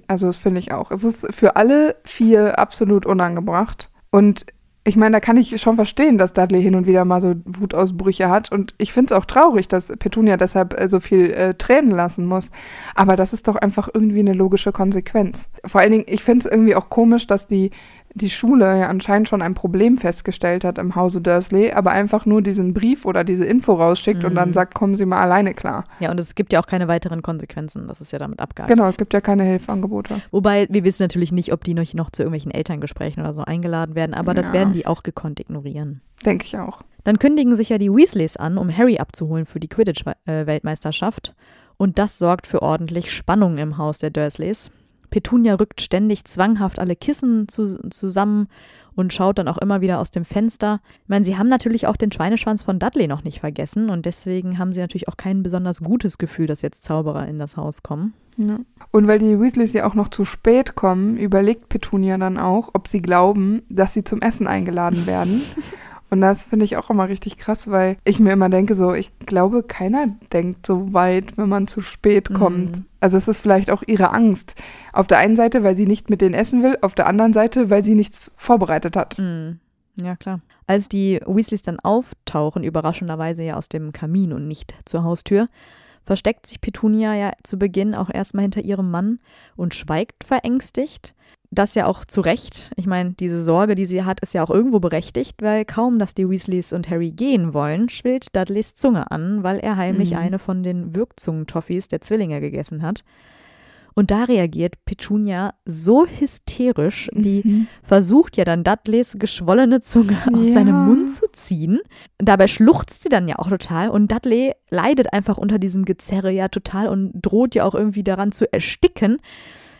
Also das finde ich auch. Es ist für alle vier absolut unangebracht. Und ich meine, da kann ich schon verstehen, dass Dudley hin und wieder mal so Wutausbrüche hat. Und ich finde es auch traurig, dass Petunia deshalb äh, so viel äh, Tränen lassen muss. Aber das ist doch einfach irgendwie eine logische Konsequenz. Vor allen Dingen, ich finde es irgendwie auch komisch, dass die die Schule ja anscheinend schon ein Problem festgestellt hat im Hause Dursley, aber einfach nur diesen Brief oder diese Info rausschickt mhm. und dann mhm. sagt, kommen Sie mal alleine klar. Ja, und es gibt ja auch keine weiteren Konsequenzen. Das ist ja damit abgehakt. Genau, es gibt ja keine Hilfeangebote. Wobei, wir wissen natürlich nicht, ob die noch, noch zu irgendwelchen Elterngesprächen oder so eingeladen werden, aber ja. das werden die auch gekonnt ignorieren. Denke ich auch. Dann kündigen sich ja die Weasleys an, um Harry abzuholen für die Quidditch-Weltmeisterschaft. Und das sorgt für ordentlich Spannung im Haus der Dursleys. Petunia rückt ständig zwanghaft alle Kissen zu, zusammen und schaut dann auch immer wieder aus dem Fenster. Ich meine, sie haben natürlich auch den Schweineschwanz von Dudley noch nicht vergessen und deswegen haben sie natürlich auch kein besonders gutes Gefühl, dass jetzt Zauberer in das Haus kommen. Ja. Und weil die Weasleys ja auch noch zu spät kommen, überlegt Petunia dann auch, ob sie glauben, dass sie zum Essen eingeladen werden. Und das finde ich auch immer richtig krass, weil ich mir immer denke, so, ich glaube, keiner denkt so weit, wenn man zu spät mhm. kommt. Mhm. Also es ist vielleicht auch ihre Angst. Auf der einen Seite, weil sie nicht mit denen essen will, auf der anderen Seite, weil sie nichts vorbereitet hat. Mhm. Ja, klar. Als die Weasleys dann auftauchen, überraschenderweise ja aus dem Kamin und nicht zur Haustür, versteckt sich Petunia ja zu Beginn auch erstmal hinter ihrem Mann und schweigt verängstigt das ja auch zu Recht. Ich meine, diese Sorge, die sie hat, ist ja auch irgendwo berechtigt, weil kaum, dass die Weasleys und Harry gehen wollen, schwillt Dudleys Zunge an, weil er heimlich mhm. eine von den Wirkzungen-Toffees der Zwillinge gegessen hat. Und da reagiert Petunia so hysterisch, die mhm. versucht ja dann Dudleys geschwollene Zunge aus ja. seinem Mund zu ziehen. Dabei schluchzt sie dann ja auch total und Dudley leidet einfach unter diesem Gezerre ja total und droht ja auch irgendwie daran zu ersticken.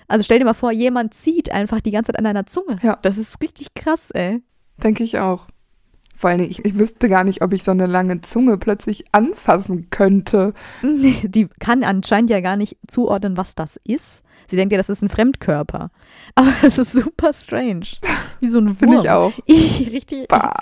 Also stell dir mal vor, jemand zieht einfach die ganze Zeit an deiner Zunge. Ja. Das ist richtig krass, ey. Denke ich auch. Vor allem, ich, ich wüsste gar nicht, ob ich so eine lange Zunge plötzlich anfassen könnte. Nee, die kann anscheinend ja gar nicht zuordnen, was das ist. Sie denkt ja, das ist ein Fremdkörper. Aber es ist super strange. Wie so ein Wurm. Finde ich auch. Ich, richtig. Bah.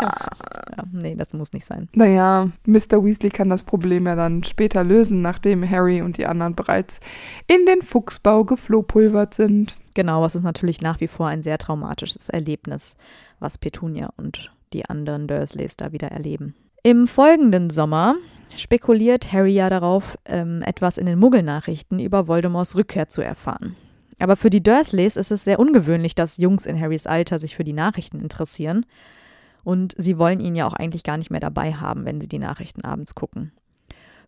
Ja, nee, das muss nicht sein. Naja, Mr. Weasley kann das Problem ja dann später lösen, nachdem Harry und die anderen bereits in den Fuchsbau geflohpulvert sind. Genau, es ist natürlich nach wie vor ein sehr traumatisches Erlebnis, was Petunia und die anderen Dursleys da wieder erleben. Im folgenden Sommer spekuliert Harry ja darauf, ähm, etwas in den Muggelnachrichten über Voldemorts Rückkehr zu erfahren. Aber für die Dursleys ist es sehr ungewöhnlich, dass Jungs in Harrys Alter sich für die Nachrichten interessieren. Und sie wollen ihn ja auch eigentlich gar nicht mehr dabei haben, wenn sie die Nachrichten abends gucken.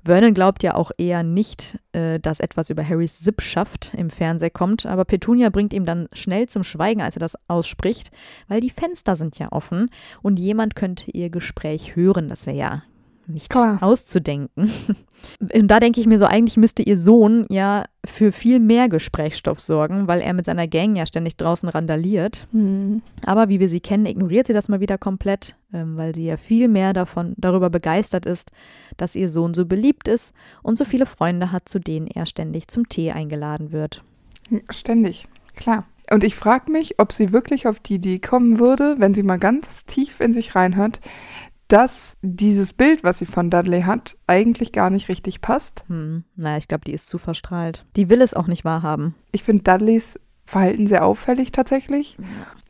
Vernon glaubt ja auch eher nicht, äh, dass etwas über Harrys Sippschaft im Fernseher kommt, aber Petunia bringt ihm dann schnell zum Schweigen, als er das ausspricht, weil die Fenster sind ja offen und jemand könnte ihr Gespräch hören. Das wäre ja nicht Klar. auszudenken. Und da denke ich mir so, eigentlich müsste ihr Sohn ja für viel mehr Gesprächsstoff sorgen, weil er mit seiner Gang ja ständig draußen randaliert. Hm. Aber wie wir sie kennen, ignoriert sie das mal wieder komplett, ähm, weil sie ja viel mehr davon darüber begeistert ist, dass ihr Sohn so beliebt ist und so viele Freunde hat, zu denen er ständig zum Tee eingeladen wird. Ständig, klar. Und ich frage mich, ob sie wirklich auf die Idee kommen würde, wenn sie mal ganz tief in sich reinhört, dass dieses Bild, was sie von Dudley hat, eigentlich gar nicht richtig passt. Hm, naja, ich glaube, die ist zu verstrahlt. Die will es auch nicht wahrhaben. Ich finde Dudleys Verhalten sehr auffällig tatsächlich.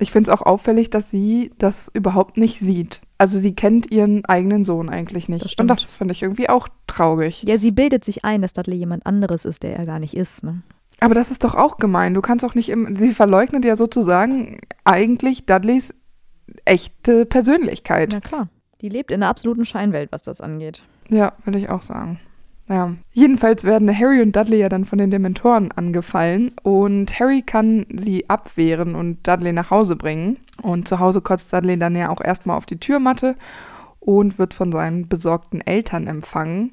Ich finde es auch auffällig, dass sie das überhaupt nicht sieht. Also sie kennt ihren eigenen Sohn eigentlich nicht. Das Und das finde ich irgendwie auch traurig. Ja, sie bildet sich ein, dass Dudley jemand anderes ist, der er gar nicht ist. Ne? Aber das ist doch auch gemein. Du kannst auch nicht im. Sie verleugnet ja sozusagen eigentlich Dudleys echte Persönlichkeit. Na klar. Die lebt in einer absoluten Scheinwelt, was das angeht. Ja, würde ich auch sagen. Ja. Jedenfalls werden Harry und Dudley ja dann von den Dementoren angefallen und Harry kann sie abwehren und Dudley nach Hause bringen. Und zu Hause kotzt Dudley dann ja auch erstmal auf die Türmatte und wird von seinen besorgten Eltern empfangen.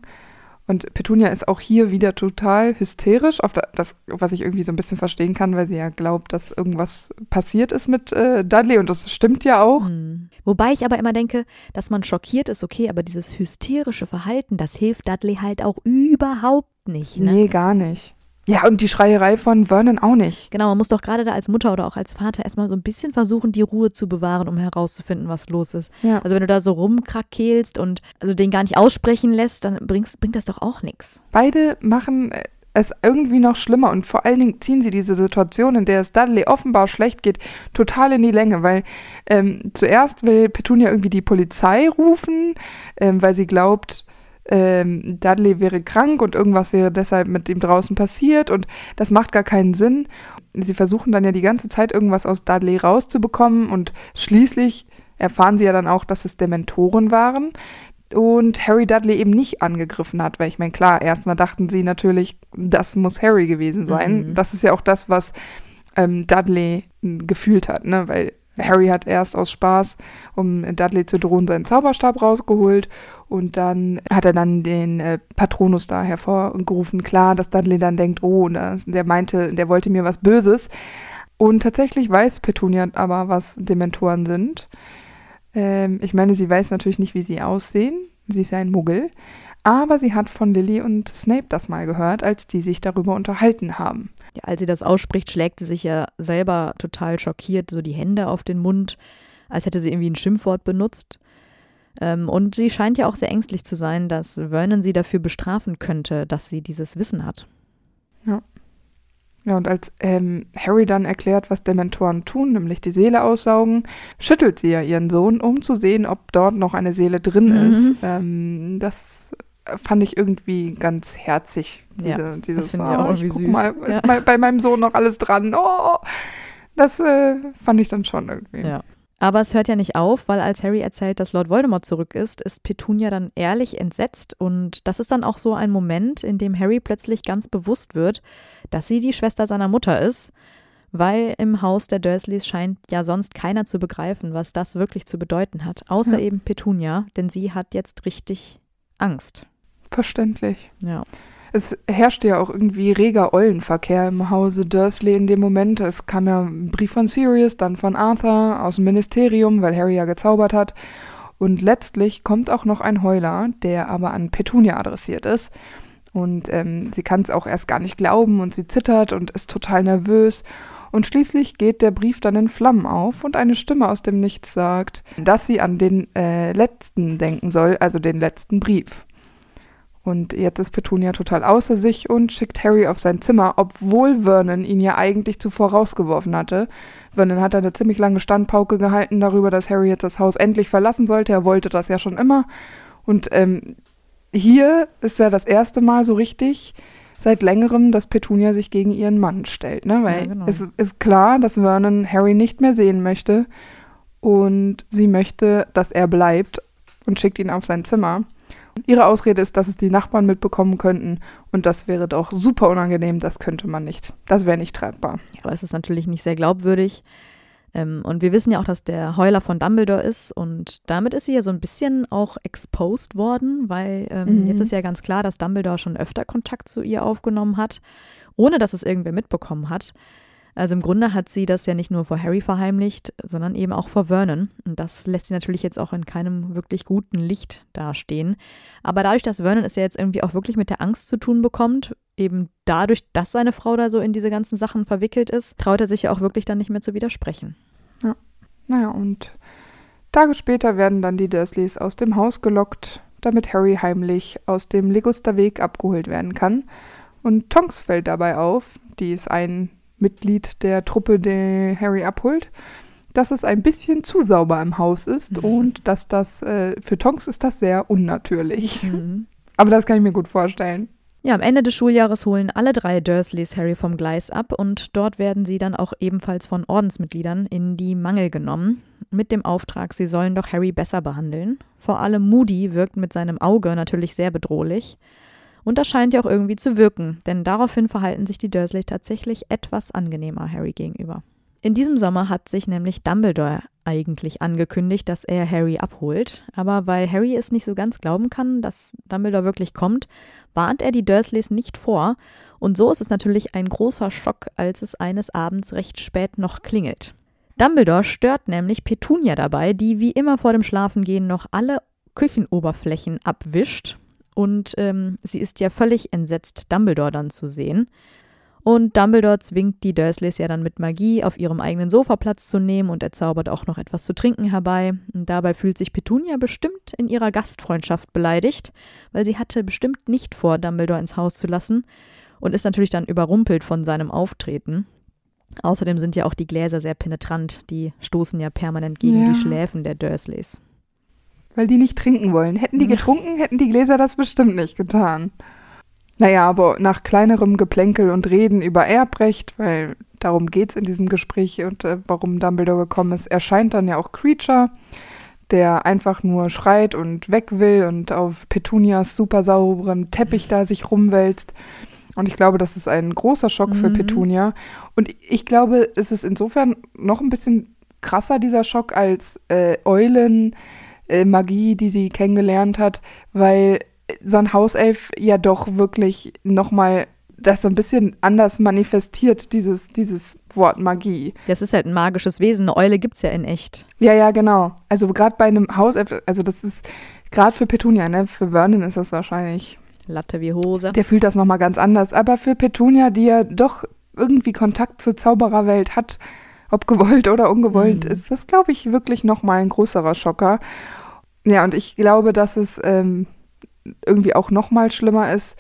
Und Petunia ist auch hier wieder total hysterisch, auf da- das, was ich irgendwie so ein bisschen verstehen kann, weil sie ja glaubt, dass irgendwas passiert ist mit äh, Dudley und das stimmt ja auch. Hm. Wobei ich aber immer denke, dass man schockiert ist, okay, aber dieses hysterische Verhalten, das hilft Dudley halt auch überhaupt nicht. Ne? Nee, gar nicht. Ja, und die Schreierei von Vernon auch nicht. Genau, man muss doch gerade da als Mutter oder auch als Vater erstmal so ein bisschen versuchen, die Ruhe zu bewahren, um herauszufinden, was los ist. Ja. Also wenn du da so rumkrakelst und also den gar nicht aussprechen lässt, dann bringst, bringt das doch auch nichts. Beide machen äh, es irgendwie noch schlimmer und vor allen Dingen ziehen sie diese Situation, in der es Dudley offenbar schlecht geht, total in die Länge, weil ähm, zuerst will Petunia irgendwie die Polizei rufen, ähm, weil sie glaubt, ähm, Dudley wäre krank und irgendwas wäre deshalb mit ihm draußen passiert und das macht gar keinen Sinn. Sie versuchen dann ja die ganze Zeit irgendwas aus Dudley rauszubekommen und schließlich erfahren sie ja dann auch, dass es Dementoren waren und Harry Dudley eben nicht angegriffen hat, weil ich meine, klar, erstmal dachten sie natürlich, das muss Harry gewesen sein. Mhm. Das ist ja auch das, was ähm, Dudley m, gefühlt hat, ne? Weil Harry hat erst aus Spaß, um Dudley zu drohen, seinen Zauberstab rausgeholt und dann hat er dann den äh, Patronus da hervorgerufen. Klar, dass Dudley dann denkt, oh, das, der meinte, der wollte mir was Böses. Und tatsächlich weiß Petunia aber, was Dementoren sind. Ähm, ich meine, sie weiß natürlich nicht, wie sie aussehen. Sie ist ja ein Muggel. Aber sie hat von Lily und Snape das mal gehört, als die sich darüber unterhalten haben. Ja, als sie das ausspricht, schlägt sie sich ja selber total schockiert so die Hände auf den Mund, als hätte sie irgendwie ein Schimpfwort benutzt. Ähm, und sie scheint ja auch sehr ängstlich zu sein, dass Vernon sie dafür bestrafen könnte, dass sie dieses Wissen hat. Ja, und als ähm, Harry dann erklärt, was Dementoren tun, nämlich die Seele aussaugen, schüttelt sie ja ihren Sohn, um zu sehen, ob dort noch eine Seele drin Mhm. ist. Ähm, das fand ich irgendwie ganz herzig. Diese, Ja, dieses, finde ich oh, irgendwie guck süß. mal, ist Ja. mal bei meinem Sohn noch alles dran. Oh, das äh, fand ich dann schon irgendwie. Ja. Aber es hört ja nicht auf, weil als Harry erzählt, dass Lord Voldemort zurück ist, ist Petunia dann ehrlich entsetzt und das ist dann auch so ein Moment, in dem Harry plötzlich ganz bewusst wird, dass sie die Schwester seiner Mutter ist, weil im Haus der Dursleys scheint ja sonst keiner zu begreifen, was das wirklich zu bedeuten hat, außer Ja. eben Petunia, denn sie hat jetzt richtig Angst. Verständlich. Ja. Es herrschte ja auch irgendwie reger Eulenverkehr im Hause Dursley in dem Moment. Es kam ja ein Brief von Sirius, dann von Arthur aus dem Ministerium, weil Harry ja gezaubert hat. Und letztlich kommt auch noch ein Heuler, der aber an Petunia adressiert ist. Und ähm, sie kann es auch erst gar nicht glauben und sie zittert und ist total nervös. Und schließlich geht der Brief dann in Flammen auf und eine Stimme aus dem Nichts sagt, dass sie an den äh, letzten denken soll, also den letzten Brief. Und jetzt ist Petunia total außer sich und schickt Harry auf sein Zimmer, obwohl Vernon ihn ja eigentlich zuvor rausgeworfen hatte. Vernon hat eine ziemlich lange Standpauke gehalten darüber, dass Harry jetzt das Haus endlich verlassen sollte. Er wollte das ja schon immer. Und ähm, hier ist ja das erste Mal so richtig seit längerem, dass Petunia sich gegen ihren Mann stellt. Ne? Weil ja, genau. es ist klar, dass Vernon Harry nicht mehr sehen möchte. Und sie möchte, dass er bleibt und schickt ihn auf sein Zimmer. Ihre Ausrede ist, dass es die Nachbarn mitbekommen könnten und das wäre doch super unangenehm, das könnte man nicht. Das wäre nicht tragbar. Ja, aber es ist natürlich nicht sehr glaubwürdig. Ähm, und wir wissen ja auch, dass der Heuler von Dumbledore ist und damit ist sie ja so ein bisschen auch exposed worden, weil ähm, mhm. jetzt ist ja ganz klar, dass Dumbledore schon öfter Kontakt zu ihr aufgenommen hat, ohne dass es irgendwer mitbekommen hat. Also im Grunde hat sie das ja nicht nur vor Harry verheimlicht, sondern eben auch vor Vernon. Und das lässt sie natürlich jetzt auch in keinem wirklich guten Licht dastehen. Aber dadurch, dass Vernon es ja jetzt irgendwie auch wirklich mit der Angst zu tun bekommt, eben dadurch, dass seine Frau da so in diese ganzen Sachen verwickelt ist, traut er sich ja auch wirklich dann nicht mehr zu widersprechen. Ja, naja, und Tage später werden dann die Dursleys aus dem Haus gelockt, damit Harry heimlich aus dem Ligusterweg abgeholt werden kann. Und Tonks fällt dabei auf, die ist ein Mitglied der Truppe, der Harry abholt, dass es ein bisschen zu sauber im Haus ist mhm. und dass das äh, für Tonks ist das sehr unnatürlich. Mhm. Aber das kann ich mir gut vorstellen. Ja, am Ende des Schuljahres holen alle drei Dursleys Harry vom Gleis ab und dort werden sie dann auch ebenfalls von Ordensmitgliedern in die Mangel genommen, mit dem Auftrag, sie sollen doch Harry besser behandeln. Vor allem Moody wirkt mit seinem Auge natürlich sehr bedrohlich. Und das scheint ja auch irgendwie zu wirken, denn daraufhin verhalten sich die Dursleys tatsächlich etwas angenehmer Harry gegenüber. In diesem Sommer hat sich nämlich Dumbledore eigentlich angekündigt, dass er Harry abholt, aber weil Harry es nicht so ganz glauben kann, dass Dumbledore wirklich kommt, warnt er die Dursleys nicht vor, und so ist es natürlich ein großer Schock, als es eines Abends recht spät noch klingelt. Dumbledore stört nämlich Petunia dabei, die wie immer vor dem Schlafengehen noch alle Küchenoberflächen abwischt und ähm, sie ist ja völlig entsetzt, Dumbledore dann zu sehen. Und Dumbledore zwingt die Dursleys ja dann mit Magie auf ihrem eigenen Sofa Platz zu nehmen und er zaubert auch noch etwas zu trinken herbei. Und dabei fühlt sich Petunia bestimmt in ihrer Gastfreundschaft beleidigt, weil sie hatte bestimmt nicht vor, Dumbledore ins Haus zu lassen und ist natürlich dann überrumpelt von seinem Auftreten. Außerdem sind ja auch die Gläser sehr penetrant, die stoßen ja permanent gegen ja. die Schläfen der Dursleys. Weil die nicht trinken wollen. Hätten die getrunken, hätten die Gläser das bestimmt nicht getan. Naja, aber nach kleinerem Geplänkel und Reden über Erbrecht, weil darum geht's in diesem Gespräch und äh, warum Dumbledore gekommen ist, erscheint dann ja auch Creature, der einfach nur schreit und weg will und auf Petunias super sauberen Teppich da sich rumwälzt. Und ich glaube, das ist ein großer Schock mhm. für Petunia. Und ich glaube, es ist insofern noch ein bisschen krasser, dieser Schock, als äh, Eulen äh, Magie, die sie kennengelernt hat, weil so ein Hauself ja doch wirklich nochmal das so ein bisschen anders manifestiert, dieses, dieses Wort Magie. Das ist halt ein magisches Wesen. Eine Eule gibt es ja in echt. Ja, ja, genau. Also gerade bei einem Hauself, also das ist gerade für Petunia, ne? Für Vernon ist das wahrscheinlich. Latte wie Hose. Der fühlt das nochmal ganz anders. Aber für Petunia, die ja doch irgendwie Kontakt zur Zaubererwelt hat, ob gewollt oder ungewollt, mhm. ist das, glaube ich, wirklich nochmal ein größerer Schocker. Ja, und ich glaube, dass es ähm, irgendwie auch nochmal schlimmer ist,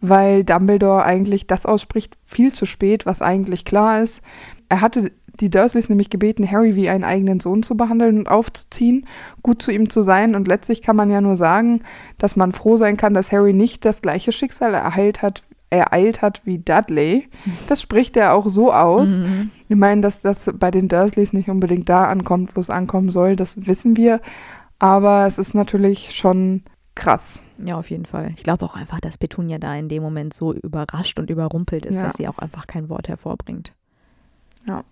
weil Dumbledore eigentlich das ausspricht viel zu spät, was eigentlich klar ist. Er hatte die Dursleys nämlich gebeten, Harry wie einen eigenen Sohn zu behandeln und aufzuziehen, gut zu ihm zu sein. Und letztlich kann man ja nur sagen, dass man froh sein kann, dass Harry nicht das gleiche Schicksal ereilt hat, ereilt hat wie Dudley. Das spricht er auch so aus. Mhm. Ich meine, dass das bei den Dursleys nicht unbedingt da ankommt, wo es ankommen soll, das wissen wir. Aber es ist natürlich schon krass. Ja, auf jeden Fall. Ich glaube auch einfach, dass Petunia da in dem Moment so überrascht und überrumpelt ist, ja. dass sie auch einfach kein Wort hervorbringt. Ja.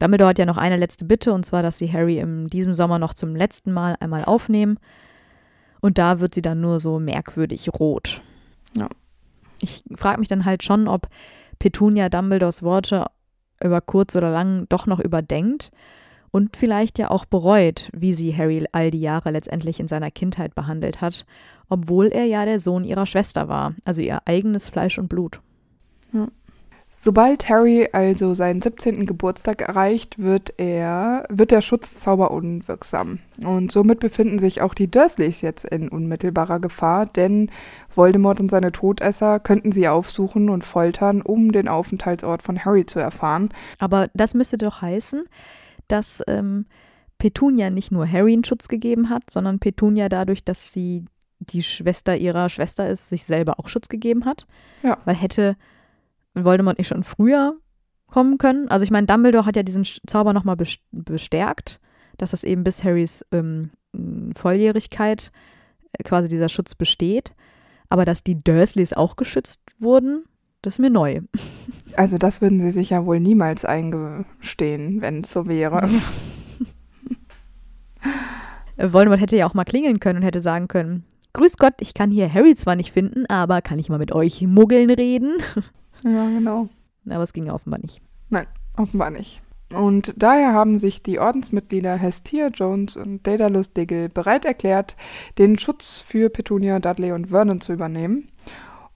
Dumbledore hat ja noch eine letzte Bitte, und zwar, dass sie Harry in diesem Sommer noch zum letzten Mal einmal aufnehmen. Und da wird sie dann nur so merkwürdig rot. Ja. Ich frage mich dann halt schon, ob Petunia Dumbledores Worte über kurz oder lang doch noch überdenkt und vielleicht ja auch bereut, wie sie Harry all die Jahre letztendlich in seiner Kindheit behandelt hat, obwohl er ja der Sohn ihrer Schwester war, also ihr eigenes Fleisch und Blut. Ja. Sobald Harry also seinen 17. Geburtstag erreicht, wird er, wird der Schutzzauber unwirksam. Und somit befinden sich auch die Dursleys jetzt in unmittelbarer Gefahr, denn Voldemort und seine Todesser könnten sie aufsuchen und foltern, um den Aufenthaltsort von Harry zu erfahren. Aber das müsste doch heißen, dass ähm, Petunia nicht nur Harry einen Schutz gegeben hat, sondern Petunia dadurch, dass sie die Schwester ihrer Schwester ist, sich selber auch Schutz gegeben hat. Ja. Weil hätte Voldemort nicht schon früher kommen können? Also ich meine, Dumbledore hat ja diesen Zauber nochmal bestärkt, dass das eben bis Harrys ähm, Volljährigkeit äh, quasi dieser Schutz besteht. Aber dass die Dursleys auch geschützt wurden, das ist mir neu. Also das würden sie sich ja wohl niemals eingestehen, wenn es so wäre. Voldemort hätte ja auch mal klingeln können und hätte sagen können, Grüß Gott, ich kann hier Harry zwar nicht finden, aber kann ich mal mit euch Muggeln reden? Ja, genau. Aber es ging offenbar nicht. Nein, offenbar nicht. Und daher haben sich die Ordensmitglieder Hestia Jones und Daedalus Diggle bereit erklärt, den Schutz für Petunia, Dudley und Vernon zu übernehmen.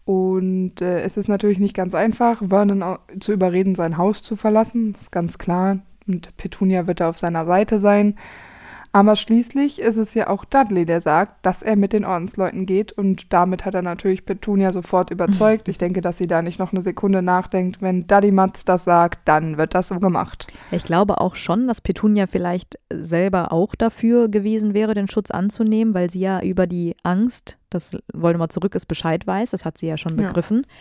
Und äh, es ist natürlich nicht ganz einfach, Vernon zu überreden, sein Haus zu verlassen. Das ist ganz klar. Und Petunia wird da auf seiner Seite sein. Aber schließlich ist es ja auch Dudley, der sagt, dass er mit den Ordensleuten geht. Und damit hat er natürlich Petunia sofort überzeugt. Ich denke, dass sie da nicht noch eine Sekunde nachdenkt. Wenn Daddy Matz das sagt, dann wird das so gemacht. Ich glaube auch schon, dass Petunia vielleicht selber auch dafür gewesen wäre, den Schutz anzunehmen, weil sie ja über die Angst, dass Voldemort zurück ist, Bescheid weiß. Das hat sie ja schon begriffen. Ja.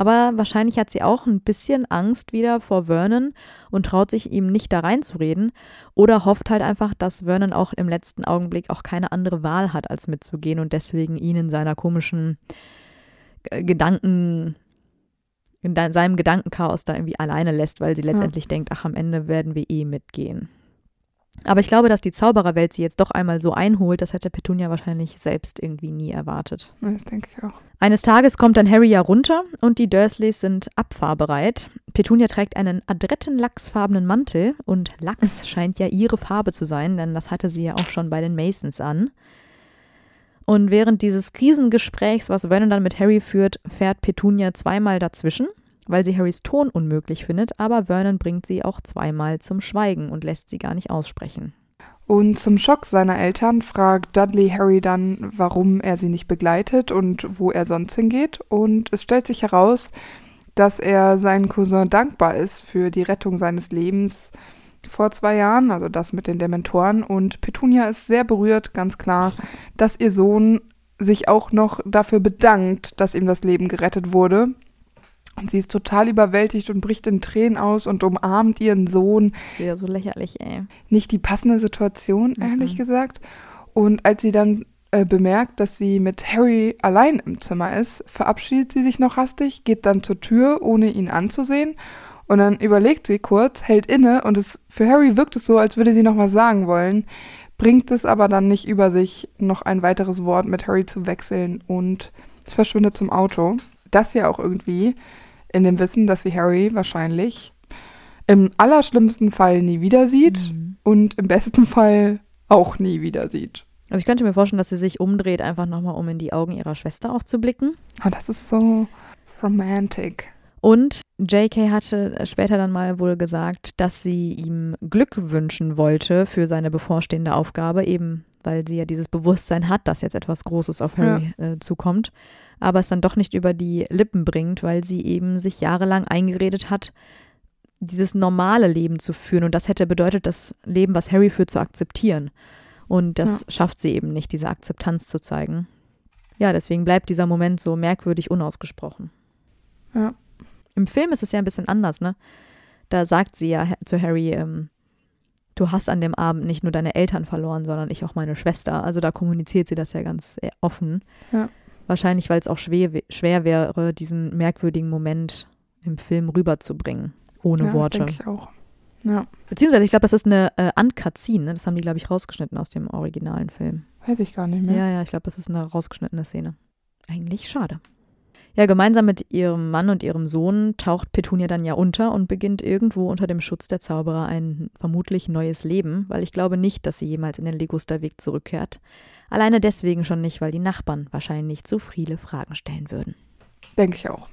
Aber wahrscheinlich hat sie auch ein bisschen Angst wieder vor Vernon und traut sich ihm nicht da reinzureden oder hofft halt einfach, dass Vernon auch im letzten Augenblick auch keine andere Wahl hat, als mitzugehen und deswegen ihn in seiner komischen äh, Gedanken, in seinem Gedankenchaos da irgendwie alleine lässt, weil sie letztendlich ja. denkt, ach, am Ende werden wir eh mitgehen. Aber ich glaube, dass die Zaubererwelt sie jetzt doch einmal so einholt, das hätte Petunia wahrscheinlich selbst irgendwie nie erwartet. Das denke ich auch. Eines Tages kommt dann Harry ja runter und die Dursleys sind abfahrbereit. Petunia trägt einen adretten lachsfarbenen Mantel und Lachs scheint ja ihre Farbe zu sein, denn das hatte sie ja auch schon bei den Masons an. Und während dieses Krisengesprächs, was Vernon dann mit Harry führt, fährt Petunia zweimal dazwischen weil sie Harrys Ton unmöglich findet, aber Vernon bringt sie auch zweimal zum Schweigen und lässt sie gar nicht aussprechen. Und zum Schock seiner Eltern fragt Dudley Harry dann, warum er sie nicht begleitet und wo er sonst hingeht. Und es stellt sich heraus, dass er seinen Cousin dankbar ist für die Rettung seines Lebens vor zwei Jahren, also das mit den Dementoren. Und Petunia ist sehr berührt, ganz klar, dass ihr Sohn sich auch noch dafür bedankt, dass ihm das Leben gerettet wurde. Und sie ist total überwältigt und bricht in Tränen aus und umarmt ihren Sohn. Das ist ja so lächerlich, ey. Nicht die passende Situation, mhm. ehrlich gesagt. Und als sie dann äh, bemerkt, dass sie mit Harry allein im Zimmer ist, verabschiedet sie sich noch hastig, geht dann zur Tür, ohne ihn anzusehen. Und dann überlegt sie kurz, hält inne und es, für Harry wirkt es so, als würde sie noch was sagen wollen, bringt es aber dann nicht über sich, noch ein weiteres Wort mit Harry zu wechseln und verschwindet zum Auto. Das ja auch irgendwie in dem Wissen, dass sie Harry wahrscheinlich im allerschlimmsten Fall nie wieder sieht mhm. und im besten Fall auch nie wieder sieht. Also ich könnte mir vorstellen, dass sie sich umdreht, einfach nochmal, um in die Augen ihrer Schwester auch zu blicken. Oh, das ist so romantic. Und JK hatte später dann mal wohl gesagt, dass sie ihm Glück wünschen wollte für seine bevorstehende Aufgabe, eben weil sie ja dieses Bewusstsein hat, dass jetzt etwas Großes auf Harry ja. äh, zukommt aber es dann doch nicht über die Lippen bringt, weil sie eben sich jahrelang eingeredet hat, dieses normale Leben zu führen. Und das hätte bedeutet, das Leben, was Harry führt, zu akzeptieren. Und das ja. schafft sie eben nicht, diese Akzeptanz zu zeigen. Ja, deswegen bleibt dieser Moment so merkwürdig unausgesprochen. Ja. Im Film ist es ja ein bisschen anders, ne? Da sagt sie ja zu Harry, ähm, du hast an dem Abend nicht nur deine Eltern verloren, sondern ich auch meine Schwester. Also da kommuniziert sie das ja ganz äh, offen. Ja. Wahrscheinlich, weil es auch schwer, schwer wäre, diesen merkwürdigen Moment im Film rüberzubringen, ohne ja, Worte. Das denke ich auch. Ja. Beziehungsweise, ich glaube, das ist eine äh, Uncut-Scene. Ne? Das haben die, glaube ich, rausgeschnitten aus dem originalen Film. Weiß ich gar nicht mehr. Ja, ja, ich glaube, das ist eine rausgeschnittene Szene. Eigentlich schade. Ja, gemeinsam mit ihrem Mann und ihrem Sohn taucht Petunia dann ja unter und beginnt irgendwo unter dem Schutz der Zauberer ein vermutlich neues Leben, weil ich glaube nicht, dass sie jemals in den Legusterweg zurückkehrt. Alleine deswegen schon nicht, weil die Nachbarn wahrscheinlich zu viele Fragen stellen würden. Denke ich auch.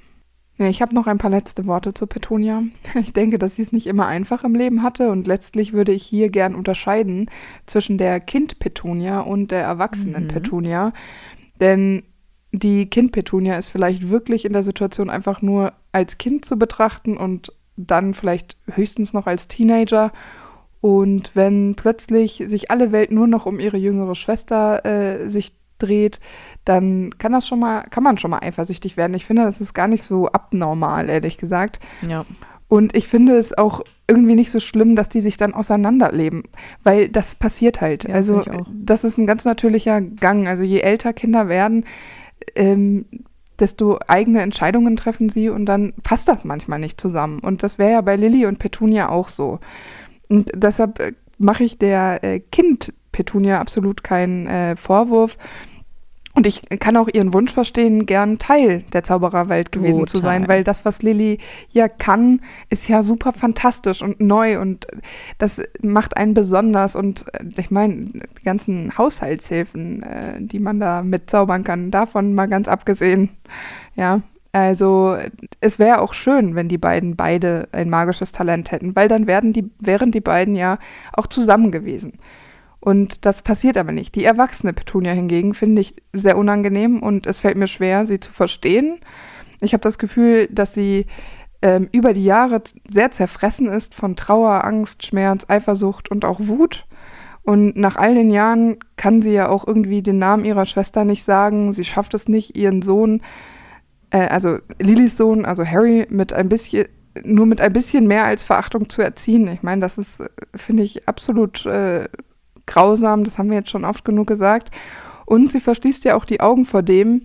Ja, ich habe noch ein paar letzte Worte zu Petunia. Ich denke, dass sie es nicht immer einfach im Leben hatte und letztlich würde ich hier gern unterscheiden zwischen der Kind-Petunia und der Erwachsenen-Petunia. Mhm. Denn die Kind-Petunia ist vielleicht wirklich in der Situation einfach nur als Kind zu betrachten und dann vielleicht höchstens noch als Teenager. Und wenn plötzlich sich alle Welt nur noch um ihre jüngere Schwester äh, sich dreht, dann kann das schon mal, kann man schon mal eifersüchtig werden. Ich finde, das ist gar nicht so abnormal, ehrlich gesagt. Ja. Und ich finde es auch irgendwie nicht so schlimm, dass die sich dann auseinanderleben, weil das passiert halt. Ja, also das ist ein ganz natürlicher Gang. Also je älter Kinder werden, ähm, desto eigene Entscheidungen treffen sie und dann passt das manchmal nicht zusammen. Und das wäre ja bei Lilly und Petunia auch so. Und deshalb äh, mache ich der äh, Kind Petunia absolut keinen äh, Vorwurf. Und ich kann auch ihren Wunsch verstehen, gern Teil der Zaubererwelt gewesen Total. zu sein, weil das, was Lilly ja kann, ist ja super fantastisch und neu und das macht einen besonders. Und äh, ich meine, die ganzen Haushaltshilfen, äh, die man da mitzaubern kann, davon mal ganz abgesehen. Ja, also es wäre auch schön, wenn die beiden beide ein magisches Talent hätten, weil dann werden die, wären die beiden ja auch zusammen gewesen. Und das passiert aber nicht. Die erwachsene Petunia hingegen finde ich sehr unangenehm und es fällt mir schwer, sie zu verstehen. Ich habe das Gefühl, dass sie ähm, über die Jahre sehr zerfressen ist von Trauer, Angst, Schmerz, Eifersucht und auch Wut. Und nach all den Jahren kann sie ja auch irgendwie den Namen ihrer Schwester nicht sagen. Sie schafft es nicht, ihren Sohn, äh, also Lillys Sohn, also Harry, mit ein bisschen, nur mit ein bisschen mehr als Verachtung zu erziehen. Ich meine, das ist, äh, finde ich, absolut äh, grausam, das haben wir jetzt schon oft genug gesagt. Und sie verschließt ja auch die Augen vor dem,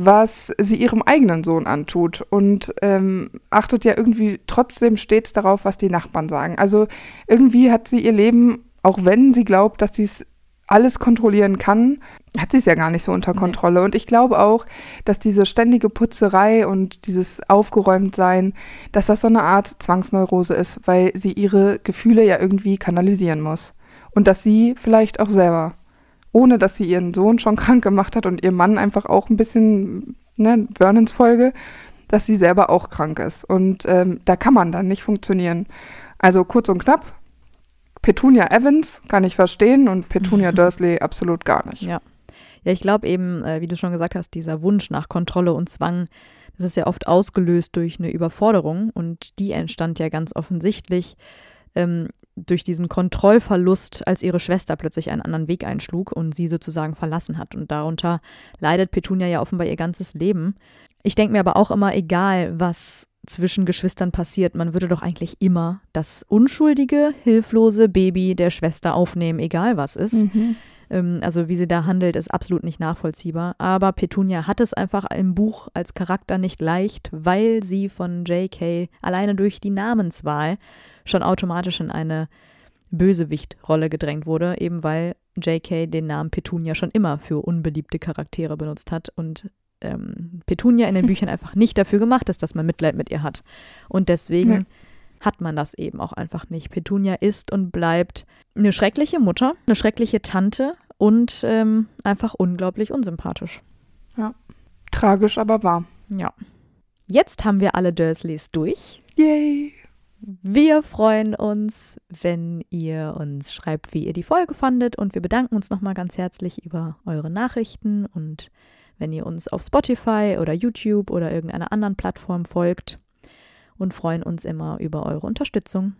was sie ihrem eigenen Sohn antut und ähm, achtet ja irgendwie trotzdem stets darauf, was die Nachbarn sagen. Also irgendwie hat sie ihr Leben, auch wenn sie glaubt, dass sie es alles kontrollieren kann, hat sie es ja gar nicht so unter Kontrolle. Nee. Und ich glaube auch, dass diese ständige Putzerei und dieses Aufgeräumtsein, dass das so eine Art Zwangsneurose ist, weil sie ihre Gefühle ja irgendwie kanalisieren muss. Und dass sie vielleicht auch selber, ohne dass sie ihren Sohn schon krank gemacht hat und ihr Mann einfach auch ein bisschen, ne, Vernons Folge, dass sie selber auch krank ist. Und ähm, da kann man dann nicht funktionieren. Also kurz und knapp, Petunia Evans kann ich verstehen und Petunia Dursley absolut gar nicht. Ja. Ja, ich glaube eben, äh, wie du schon gesagt hast, dieser Wunsch nach Kontrolle und Zwang, das ist ja oft ausgelöst durch eine Überforderung und die entstand ja ganz offensichtlich ähm, durch diesen Kontrollverlust, als ihre Schwester plötzlich einen anderen Weg einschlug und sie sozusagen verlassen hat. Und darunter leidet Petunia ja offenbar ihr ganzes Leben. Ich denke mir aber auch immer, egal was zwischen Geschwistern passiert, man würde doch eigentlich immer das unschuldige, hilflose Baby der Schwester aufnehmen, egal was ist. Mhm. Ähm, also wie sie da handelt, ist absolut nicht nachvollziehbar. Aber Petunia hat es einfach im Buch als Charakter nicht leicht, weil sie von JK alleine durch die Namenswahl schon automatisch in eine Bösewicht-Rolle gedrängt wurde, eben weil J.K. den Namen Petunia schon immer für unbeliebte Charaktere benutzt hat und ähm, Petunia in den Büchern einfach nicht dafür gemacht ist, dass man Mitleid mit ihr hat. Und deswegen ja. hat man das eben auch einfach nicht. Petunia ist und bleibt eine schreckliche Mutter, eine schreckliche Tante und ähm, einfach unglaublich unsympathisch. Ja, tragisch, aber wahr. Ja. Jetzt haben wir alle Dursleys durch. Yay! Wir freuen uns, wenn ihr uns schreibt, wie ihr die Folge fandet und wir bedanken uns nochmal ganz herzlich über eure Nachrichten und wenn ihr uns auf Spotify oder YouTube oder irgendeiner anderen Plattform folgt und freuen uns immer über eure Unterstützung.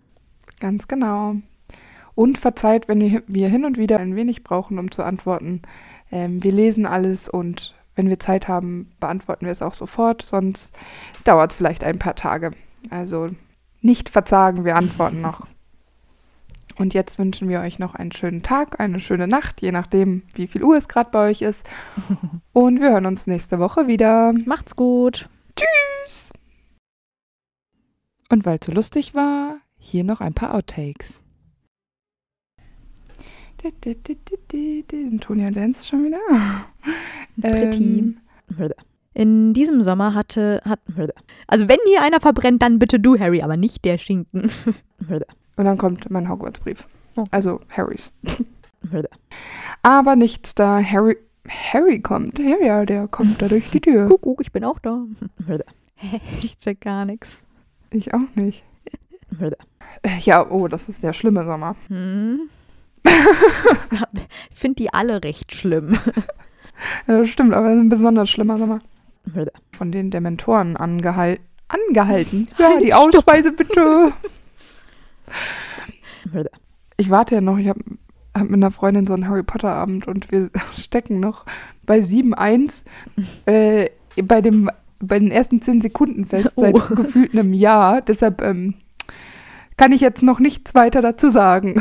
Ganz genau. Und verzeiht, wenn wir hin und wieder ein wenig brauchen, um zu antworten. Ähm, wir lesen alles und wenn wir Zeit haben, beantworten wir es auch sofort, sonst dauert es vielleicht ein paar Tage. Also nicht verzagen, wir antworten noch. Und jetzt wünschen wir euch noch einen schönen Tag, eine schöne Nacht, je nachdem, wie viel Uhr es gerade bei euch ist. Und wir hören uns nächste Woche wieder. Macht's gut. Tschüss. Und weil es so lustig war, hier noch ein paar Outtakes. Antonia Dance schon wieder. Pretty. Ähm, In diesem Sommer hatte, hat, also wenn hier einer verbrennt, dann bitte du, Harry, aber nicht der Schinken. Und dann kommt mein Hogwarts-Brief. Oh. Also Harrys. Aber nichts da. Harry, Harry kommt. Ja, ja, der kommt da durch die Tür. Kuckuck, ich bin auch da. Ich check gar nichts. Ich auch nicht. Äh, Ja, oh, das ist der schlimme Sommer. Hm. Ich finde die alle recht schlimm. Ja, das stimmt, aber ein besonders schlimmer Sommer. Von den Dementoren angehal angehalten. Ja, die Halt, stopp. Ausweise bitte. Ich warte ja noch, ich habe hab mit einer Freundin so einen Harry Potter Abend und wir stecken noch bei 7.1 äh, bei, dem, bei den ersten 10 Sekunden fest, seit Oh. gefühlt einem Jahr. Deshalb ähm, kann ich jetzt noch nichts weiter dazu sagen.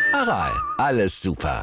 Aral, alles super.